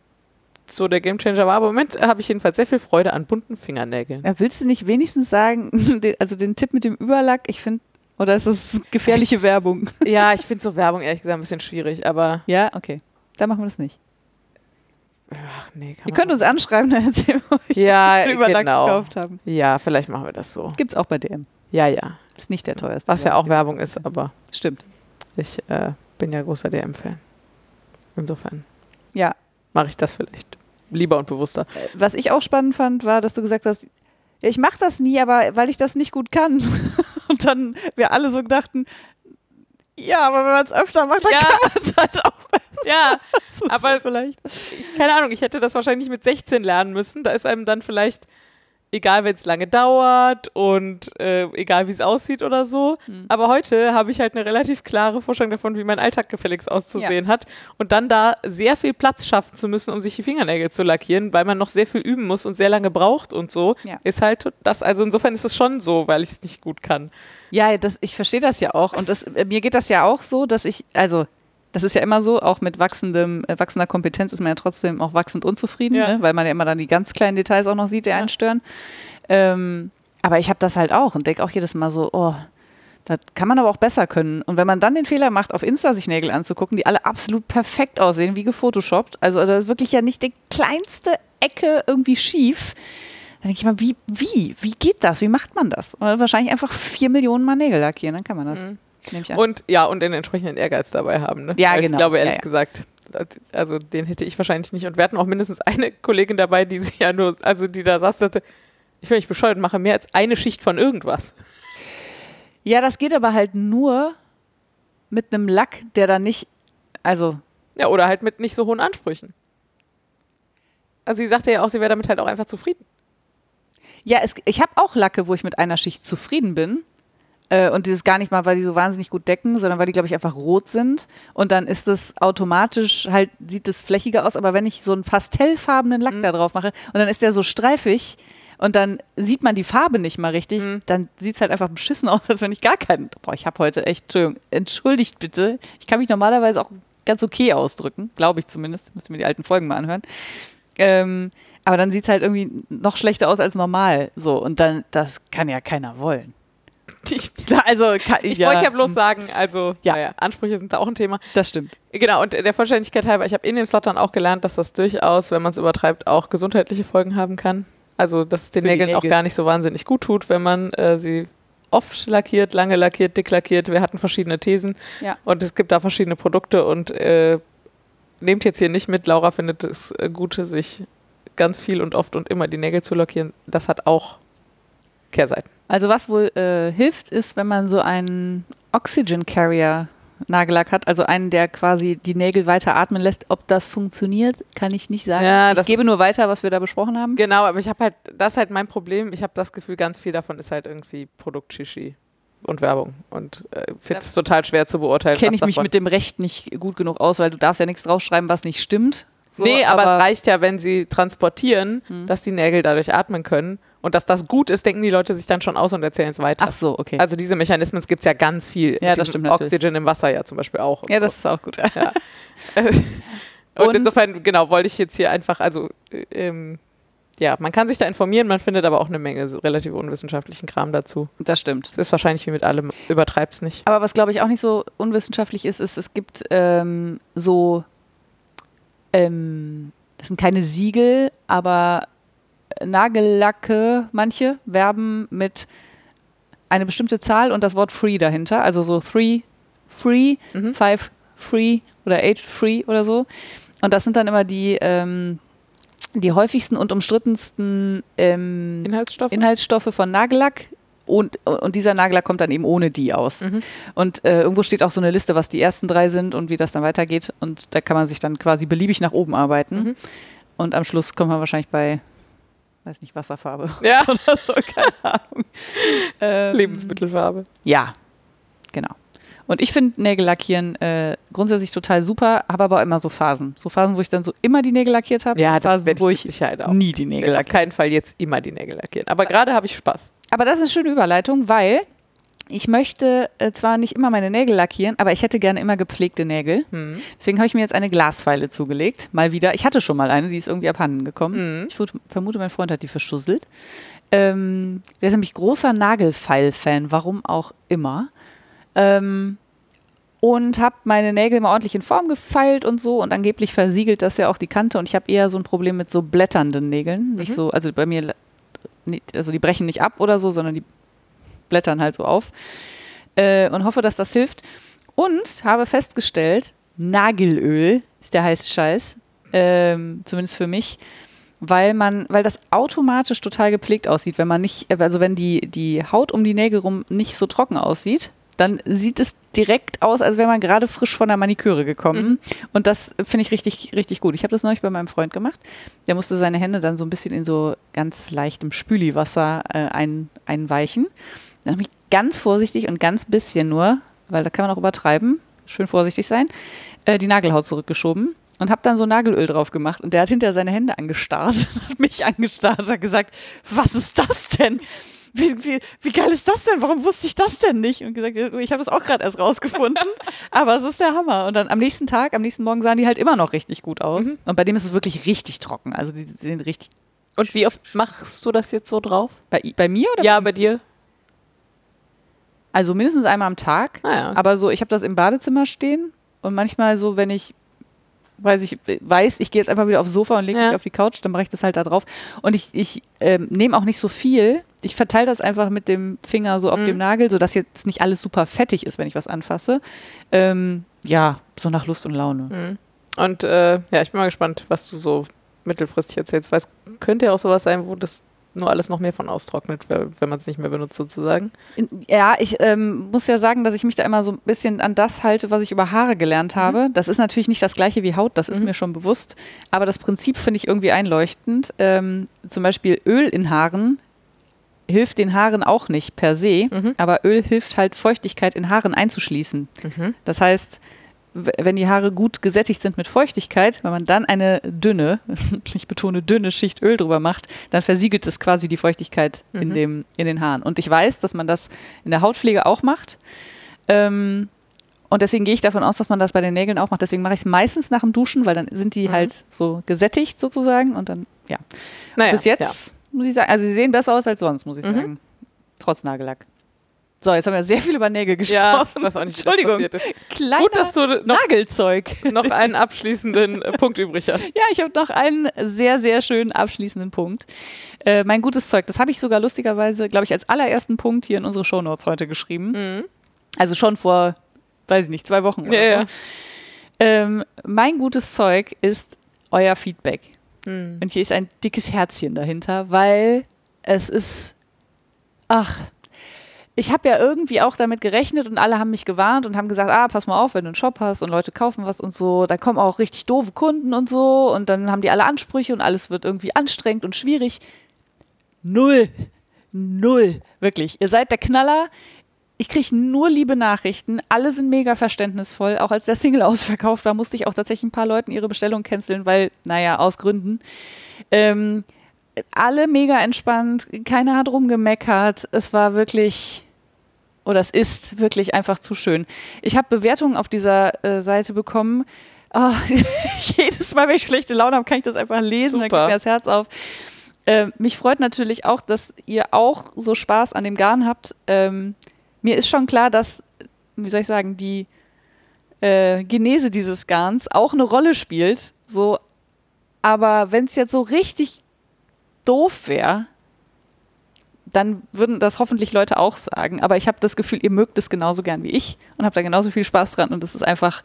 so der Gamechanger war. Aber im Moment habe ich jedenfalls sehr viel Freude an bunten Fingernägeln. Ja, willst du nicht wenigstens sagen, [LAUGHS] also den Tipp mit dem Überlack, ich finde, oder ist das gefährliche Werbung? [LAUGHS] Ja, ich finde so Werbung ehrlich gesagt ein bisschen schwierig, aber. Ja, okay. Dann machen wir das nicht. Ach nee, Ihr könnt uns anschreiben, dann erzählen wir euch, Ja, Überlack genau. gekauft haben. Ja, vielleicht machen wir das so. Gibt's auch bei DM. Ja, ja. Ist nicht der teuerste. Was ja auch. Werbung ist, aber Stimmt. ich äh, bin ja großer DM-Fan. Insofern Ja. mache ich das vielleicht lieber und bewusster. Was ich auch spannend fand, war, dass du gesagt hast, ja, ich mache das nie, aber weil ich das nicht gut kann. [LAUGHS] Und dann wir alle so dachten, ja, aber wenn man es öfter macht, dann Ja. kann man es halt auch. [LAUGHS] Ja, Aber- vielleicht. keine Ahnung, ich hätte das wahrscheinlich mit 16 lernen müssen. Da ist einem dann vielleicht egal, wenn es lange dauert und äh, egal, wie es aussieht oder so. Aber heute habe ich halt eine relativ klare Vorstellung davon, wie mein Alltag gefälligst auszusehen hat. Und dann da sehr viel Platz schaffen zu müssen, um sich die Fingernägel zu lackieren, weil man noch sehr viel üben muss und sehr lange braucht und so, Ja. ist halt das, also insofern ist es schon so, weil ich es nicht gut kann. Ja, das, ich verstehe das ja auch. Und das, äh, mir geht das ja auch so, dass ich, also das ist ja immer so, auch mit wachsendem, äh, wachsender Kompetenz ist man ja trotzdem auch wachsend unzufrieden, Ja. ne? weil man ja immer dann die ganz kleinen Details auch noch sieht, die einen stören. Ähm, aber ich habe das halt auch und denke auch jedes Mal so, oh, das kann man aber auch besser können. Und wenn man dann den Fehler macht, auf Insta sich Nägel anzugucken, die alle absolut perfekt aussehen, wie gefotoshoppt, also da ist wirklich ja nicht die kleinste Ecke irgendwie schief, dann denke ich mal, wie, wie, wie geht das? Wie macht man das? Und wahrscheinlich einfach vier Millionen Mal Nägel lackieren, dann kann man das. An. Und ja, und den entsprechenden Ehrgeiz dabei haben. Ne? Ja, Weil genau. Ich glaube, ehrlich Ja, ja. gesagt, also den hätte ich wahrscheinlich nicht. Und wir hatten auch mindestens eine Kollegin dabei, die sich ja nur, also die da saß, dachte, ich bin nicht bescheuert mache mehr als eine Schicht von irgendwas. ja, das geht aber halt nur mit einem Lack, der dann nicht, also Ja, oder halt mit nicht so hohen Ansprüchen. Also sie sagte ja auch, sie wäre damit halt auch einfach zufrieden. Ja, es, ich habe auch Lacke, wo ich mit einer Schicht zufrieden bin. Äh, und dieses gar nicht mal, weil die so wahnsinnig gut decken, sondern weil die, glaube ich, einfach rot sind. Und dann ist das automatisch, halt sieht es flächiger aus. Aber wenn ich so einen pastellfarbenen Lack da drauf mache und dann ist der so streifig und dann sieht man die Farbe nicht mal richtig, dann sieht es halt einfach beschissen aus, als wenn ich gar keinen. Boah, ich habe heute echt, Entschuldigung, entschuldigt bitte. Ich kann mich normalerweise auch ganz okay ausdrücken, glaube ich zumindest. Müsst ihr mir die alten Folgen mal anhören. Ähm, aber dann sieht es halt irgendwie noch schlechter aus als normal. So, und dann, das kann ja keiner wollen. [LAUGHS] Ich, Also, kann, ich ja, wollte ja bloß sagen, also Ja. naja, Ansprüche sind da auch ein Thema. Das stimmt. Genau, und der Vollständigkeit halber, ich habe in dem Slot dann auch gelernt, dass das durchaus, wenn man es übertreibt, auch gesundheitliche Folgen haben kann. Also, dass es den Nägeln auch Nägel. gar nicht so wahnsinnig gut tut, wenn man äh, sie oft lackiert, lange lackiert, dick lackiert. Wir hatten verschiedene Thesen Ja. und es gibt da verschiedene Produkte und äh, nehmt jetzt hier nicht mit, Laura findet es äh, gut, sich ganz viel und oft und immer die Nägel zu lackieren. Das hat auch Kehrseiten. Also, was wohl äh, hilft, ist, wenn man so einen Oxygen Carrier Nagellack hat, also einen, der quasi die Nägel weiter atmen lässt. Ob das funktioniert, kann ich nicht sagen. Ja, ich das gebe nur weiter, was wir da besprochen haben. Genau, aber ich habe halt, das ist halt mein Problem. Ich habe das Gefühl, ganz viel davon ist halt irgendwie Produktschischi und Werbung. Und äh, finde es total schwer zu beurteilen. Kenne ich mich mit dem Recht nicht gut genug aus, weil du darfst ja nichts draufschreiben, was nicht stimmt. So, nee, aber, es reicht ja, wenn sie transportieren, Hm. dass die Nägel dadurch atmen können. Und dass das gut ist, denken die Leute sich dann schon aus und erzählen es weiter. Ach so, okay. Also diese Mechanismen gibt es ja ganz viel. Ja, das stimmt natürlich. Oxygen im Wasser ja zum Beispiel auch. ja, so. das ist auch gut. [LAUGHS] [LAUGHS] und, Und- insofern, genau, wollte ich jetzt hier einfach, also äh, ähm, ja, man kann sich da informieren, man findet aber auch eine Menge relativ unwissenschaftlichen Kram dazu. Das stimmt. Es ist wahrscheinlich wie mit allem, übertreib's nicht. Aber was, glaube ich, auch nicht so unwissenschaftlich ist, ist, es gibt ähm, so, ähm, das sind keine Siegel, aber Nagellacke, manche werben mit eine bestimmte Zahl und das Wort free dahinter. Also so three free, Mhm. five free oder eight free oder so. Und das sind dann immer die, ähm, die häufigsten und umstrittensten ähm, Inhaltsstoffe? Inhaltsstoffe von Nagellack. Und, und dieser Nagellack kommt dann eben ohne die aus. Mhm. Und äh, irgendwo steht auch so eine Liste, was die ersten drei sind und wie das dann weitergeht. Und da kann man sich dann quasi beliebig nach oben arbeiten. Mhm. Und am Schluss kommt man wahrscheinlich bei, weiß nicht, Wasserfarbe [LAUGHS] ja, [LAUGHS] oder so, keine Ahnung. Ähm, Lebensmittelfarbe. Ja, genau. Und ich finde Nägel lackieren äh, grundsätzlich total super, habe aber immer so Phasen. So Phasen, wo ich dann so immer die Nägel lackiert habe. Ja, das Phasen, wo ich Sicherheit auch. nie die Nägel will auf keinen Fall jetzt immer die Nägel lackieren. Aber gerade habe ich Spaß. Aber das ist eine schöne Überleitung, weil ich möchte äh, zwar nicht immer meine Nägel lackieren, aber ich hätte gerne immer gepflegte Nägel. Hm. Deswegen habe ich mir jetzt eine Glasfeile zugelegt. Mal wieder. Ich hatte schon mal eine, die ist irgendwie abhanden gekommen. Mhm. Ich vermute- mein Freund hat die verschusselt. Ähm, der ist nämlich großer Nagelfeil-Fan, warum auch immer. Ähm, und habe meine Nägel mal ordentlich in Form gefeilt und so und angeblich versiegelt das ja auch die Kante und ich habe eher so ein Problem mit so blätternden Nägeln. Nicht so, also bei mir, nicht- also die brechen nicht ab oder so, sondern die blättern halt so auf. Äh, und hoffe, dass das hilft. Und habe festgestellt, Nagelöl ist der heiße Scheiß, ähm, zumindest für mich, weil man, weil das automatisch total gepflegt aussieht, wenn man nicht, also wenn die, die Haut um die Nägel rum nicht so trocken aussieht, dann sieht es direkt aus, als wäre man gerade frisch von der Maniküre gekommen. Und das finde ich richtig, richtig gut. Ich habe das neulich bei meinem Freund gemacht. Der musste seine Hände dann so ein bisschen in so ganz leichtem Spüliwasser äh, ein, einweichen. Dann habe ich ganz vorsichtig und ganz bisschen nur, weil da kann man auch übertreiben, schön vorsichtig sein, äh, die Nagelhaut zurückgeschoben und habe dann so Nagelöl drauf gemacht. Und der hat hinterher seine Hände angestarrt, [LAUGHS] hat mich angestarrt, hat gesagt, was ist das denn? Wie, wie, wie geil ist das denn? Warum wusste ich das denn nicht? Und gesagt, ich habe das auch gerade erst rausgefunden, [LAUGHS] aber es ist der Hammer. Und dann am nächsten Tag, am nächsten Morgen sahen die halt immer noch richtig gut aus. Und bei dem ist es wirklich richtig trocken. Also die sind richtig. Und wie oft machst du das jetzt so drauf? Bei, bei mir oder? Ja, bei dir. Also mindestens einmal am Tag. Ah ja. Aber so, ich habe das im Badezimmer stehen und manchmal so, wenn ich weiß ich weiß, ich gehe jetzt einfach wieder aufs Sofa und lege Ja. mich auf die Couch, dann mache ich das halt da drauf. Und ich, ich ähm, nehme auch nicht so viel. Ich verteile das einfach mit dem Finger so auf Mhm. dem Nagel, sodass jetzt nicht alles super fettig ist, wenn ich was anfasse. Ähm, ja, so nach Lust und Laune. Mhm. Und äh, ja, ich bin mal gespannt, was du so mittelfristig erzählst. Weil es könnte ja auch sowas sein, wo das nur alles noch mehr von austrocknet, wenn man es nicht mehr benutzt sozusagen. Ja, ich ähm, muss ja sagen, dass ich mich da immer so ein bisschen an das halte, was ich über Haare gelernt habe. Das ist natürlich nicht das gleiche wie Haut, das ist Mhm. mir schon bewusst. Aber das Prinzip finde ich irgendwie einleuchtend. Ähm, zum Beispiel Öl in Haaren hilft den Haaren auch nicht per se, Mhm. aber Öl hilft halt Feuchtigkeit in Haaren einzuschließen. Mhm. Das heißt, wenn die Haare gut gesättigt sind mit Feuchtigkeit, wenn man dann eine dünne, [LAUGHS] ich betone dünne Schicht Öl drüber macht, dann versiegelt es quasi die Feuchtigkeit in, Mhm. dem, in den Haaren. Und ich weiß, dass man das in der Hautpflege auch macht. Ähm, und deswegen gehe ich davon aus, dass man das bei den Nägeln auch macht. Deswegen mache ich es meistens nach dem Duschen, weil dann sind die Mhm. halt so gesättigt sozusagen. Und dann, ja. Naja, Bis jetzt muss ich sagen, also sie sehen besser aus als sonst, muss ich Mhm. sagen. Trotz Nagellack. So, jetzt haben wir sehr viel über Nägel gesprochen. Ja, was auch nicht Entschuldigung. Kleiner Gut, dass du noch, Nagelzeug. noch einen abschließenden äh, Punkt übrig hast. [LAUGHS] Ja, ich habe noch einen sehr, sehr schönen abschließenden Punkt. Äh, mein gutes Zeug, das habe ich sogar lustigerweise, glaube ich, als allerersten Punkt hier in unsere Shownotes heute geschrieben. Mhm. Also schon vor, weiß ich nicht, zwei Wochen oder Ja, ja. Ähm, mein gutes Zeug ist euer Feedback. Mhm. Und hier ist ein dickes Herzchen dahinter, weil es ist, ach, ich habe ja irgendwie auch damit gerechnet und alle haben mich gewarnt und haben gesagt, ah, pass mal auf, wenn du einen Shop hast und Leute kaufen was und so, da kommen auch richtig doofe Kunden und so und dann haben die alle Ansprüche und alles wird irgendwie anstrengend und schwierig. Null. Null. Wirklich. Ihr seid der Knaller. Ich kriege nur liebe Nachrichten. Alle sind mega verständnisvoll. Auch als der Single ausverkauft war, musste ich auch tatsächlich ein paar Leuten ihre Bestellung canceln, weil, naja, aus Gründen. Ähm, alle mega entspannt. Keiner hat rumgemeckert. Es war wirklich, oder es ist wirklich einfach zu schön. Ich habe Bewertungen auf dieser äh, Seite bekommen. Oh, [LAUGHS] jedes Mal, wenn ich schlechte Laune habe, kann ich das einfach lesen. Dann Super. geht mir das Herz auf. Ähm, mich freut natürlich auch, dass ihr auch so Spaß an dem Garn habt. Ähm, mir ist schon klar, dass, wie soll ich sagen, die äh, Genese dieses Garns auch eine Rolle spielt. So, aber wenn es jetzt so richtig doof wäre, dann würden das hoffentlich Leute auch sagen. Aber ich habe das Gefühl, ihr mögt es genauso gern wie ich und habt da genauso viel Spaß dran und das ist einfach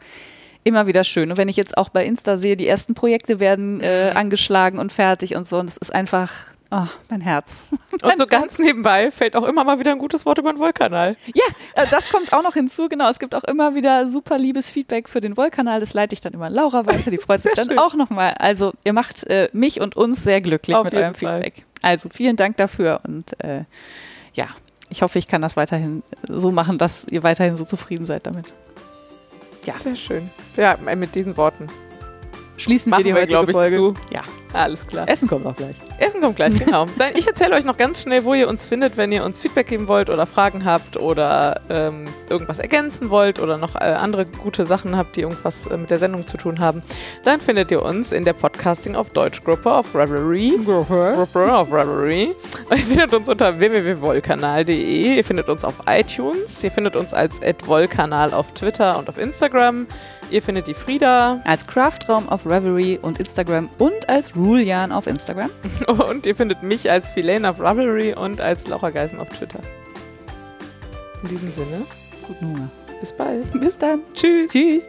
immer wieder schön. Und wenn ich jetzt auch bei Insta sehe, die ersten Projekte werden äh, Mhm. angeschlagen und fertig und so, und das ist einfach oh, mein Herz. Und so ganz nebenbei fällt auch immer mal wieder ein gutes Wort über den Wollkanal. Ja, äh, das kommt auch noch hinzu. Genau, es gibt auch immer wieder super liebes Feedback für den Wollkanal. Das leite ich dann immer an Laura weiter. Die [LAUGHS] freut sich dann schön. auch nochmal. Also ihr macht äh, mich und uns sehr glücklich Auf mit eurem Fall. Feedback. Also vielen Dank dafür und äh, ja, ich hoffe, ich kann das weiterhin so machen, dass ihr weiterhin so zufrieden seid damit. Sehr schön. Ja, mit diesen Worten Schließen wir die wir, heutige glaube ich, Folge. zu. Ja. Alles klar. Essen kommt auch gleich. Essen kommt gleich, [LAUGHS] genau. Ich erzähle euch noch ganz schnell, wo ihr uns findet, wenn ihr uns Feedback geben wollt oder Fragen habt oder ähm, irgendwas ergänzen wollt oder noch äh, andere gute Sachen habt, die irgendwas äh, mit der Sendung zu tun haben. Dann findet ihr uns in der Podcasting auf Deutsch Gruppe auf Revelry. Gruppe auf Revelry. Ihr findet uns unter www.wollkanal.de. Ihr findet uns auf iTunes. Ihr findet uns als @wollkanal auf Twitter und auf Instagram. Ihr findet die Frieda. Als Craftraum auf Revelry und Instagram und als Rulian auf Instagram. [LAUGHS] Und ihr findet mich als Filane auf Ravelry und als Laura Geisen auf Twitter. In diesem Sinne, Guten Hunger. bis bald. Bis dann. Tschüss. Tschüss.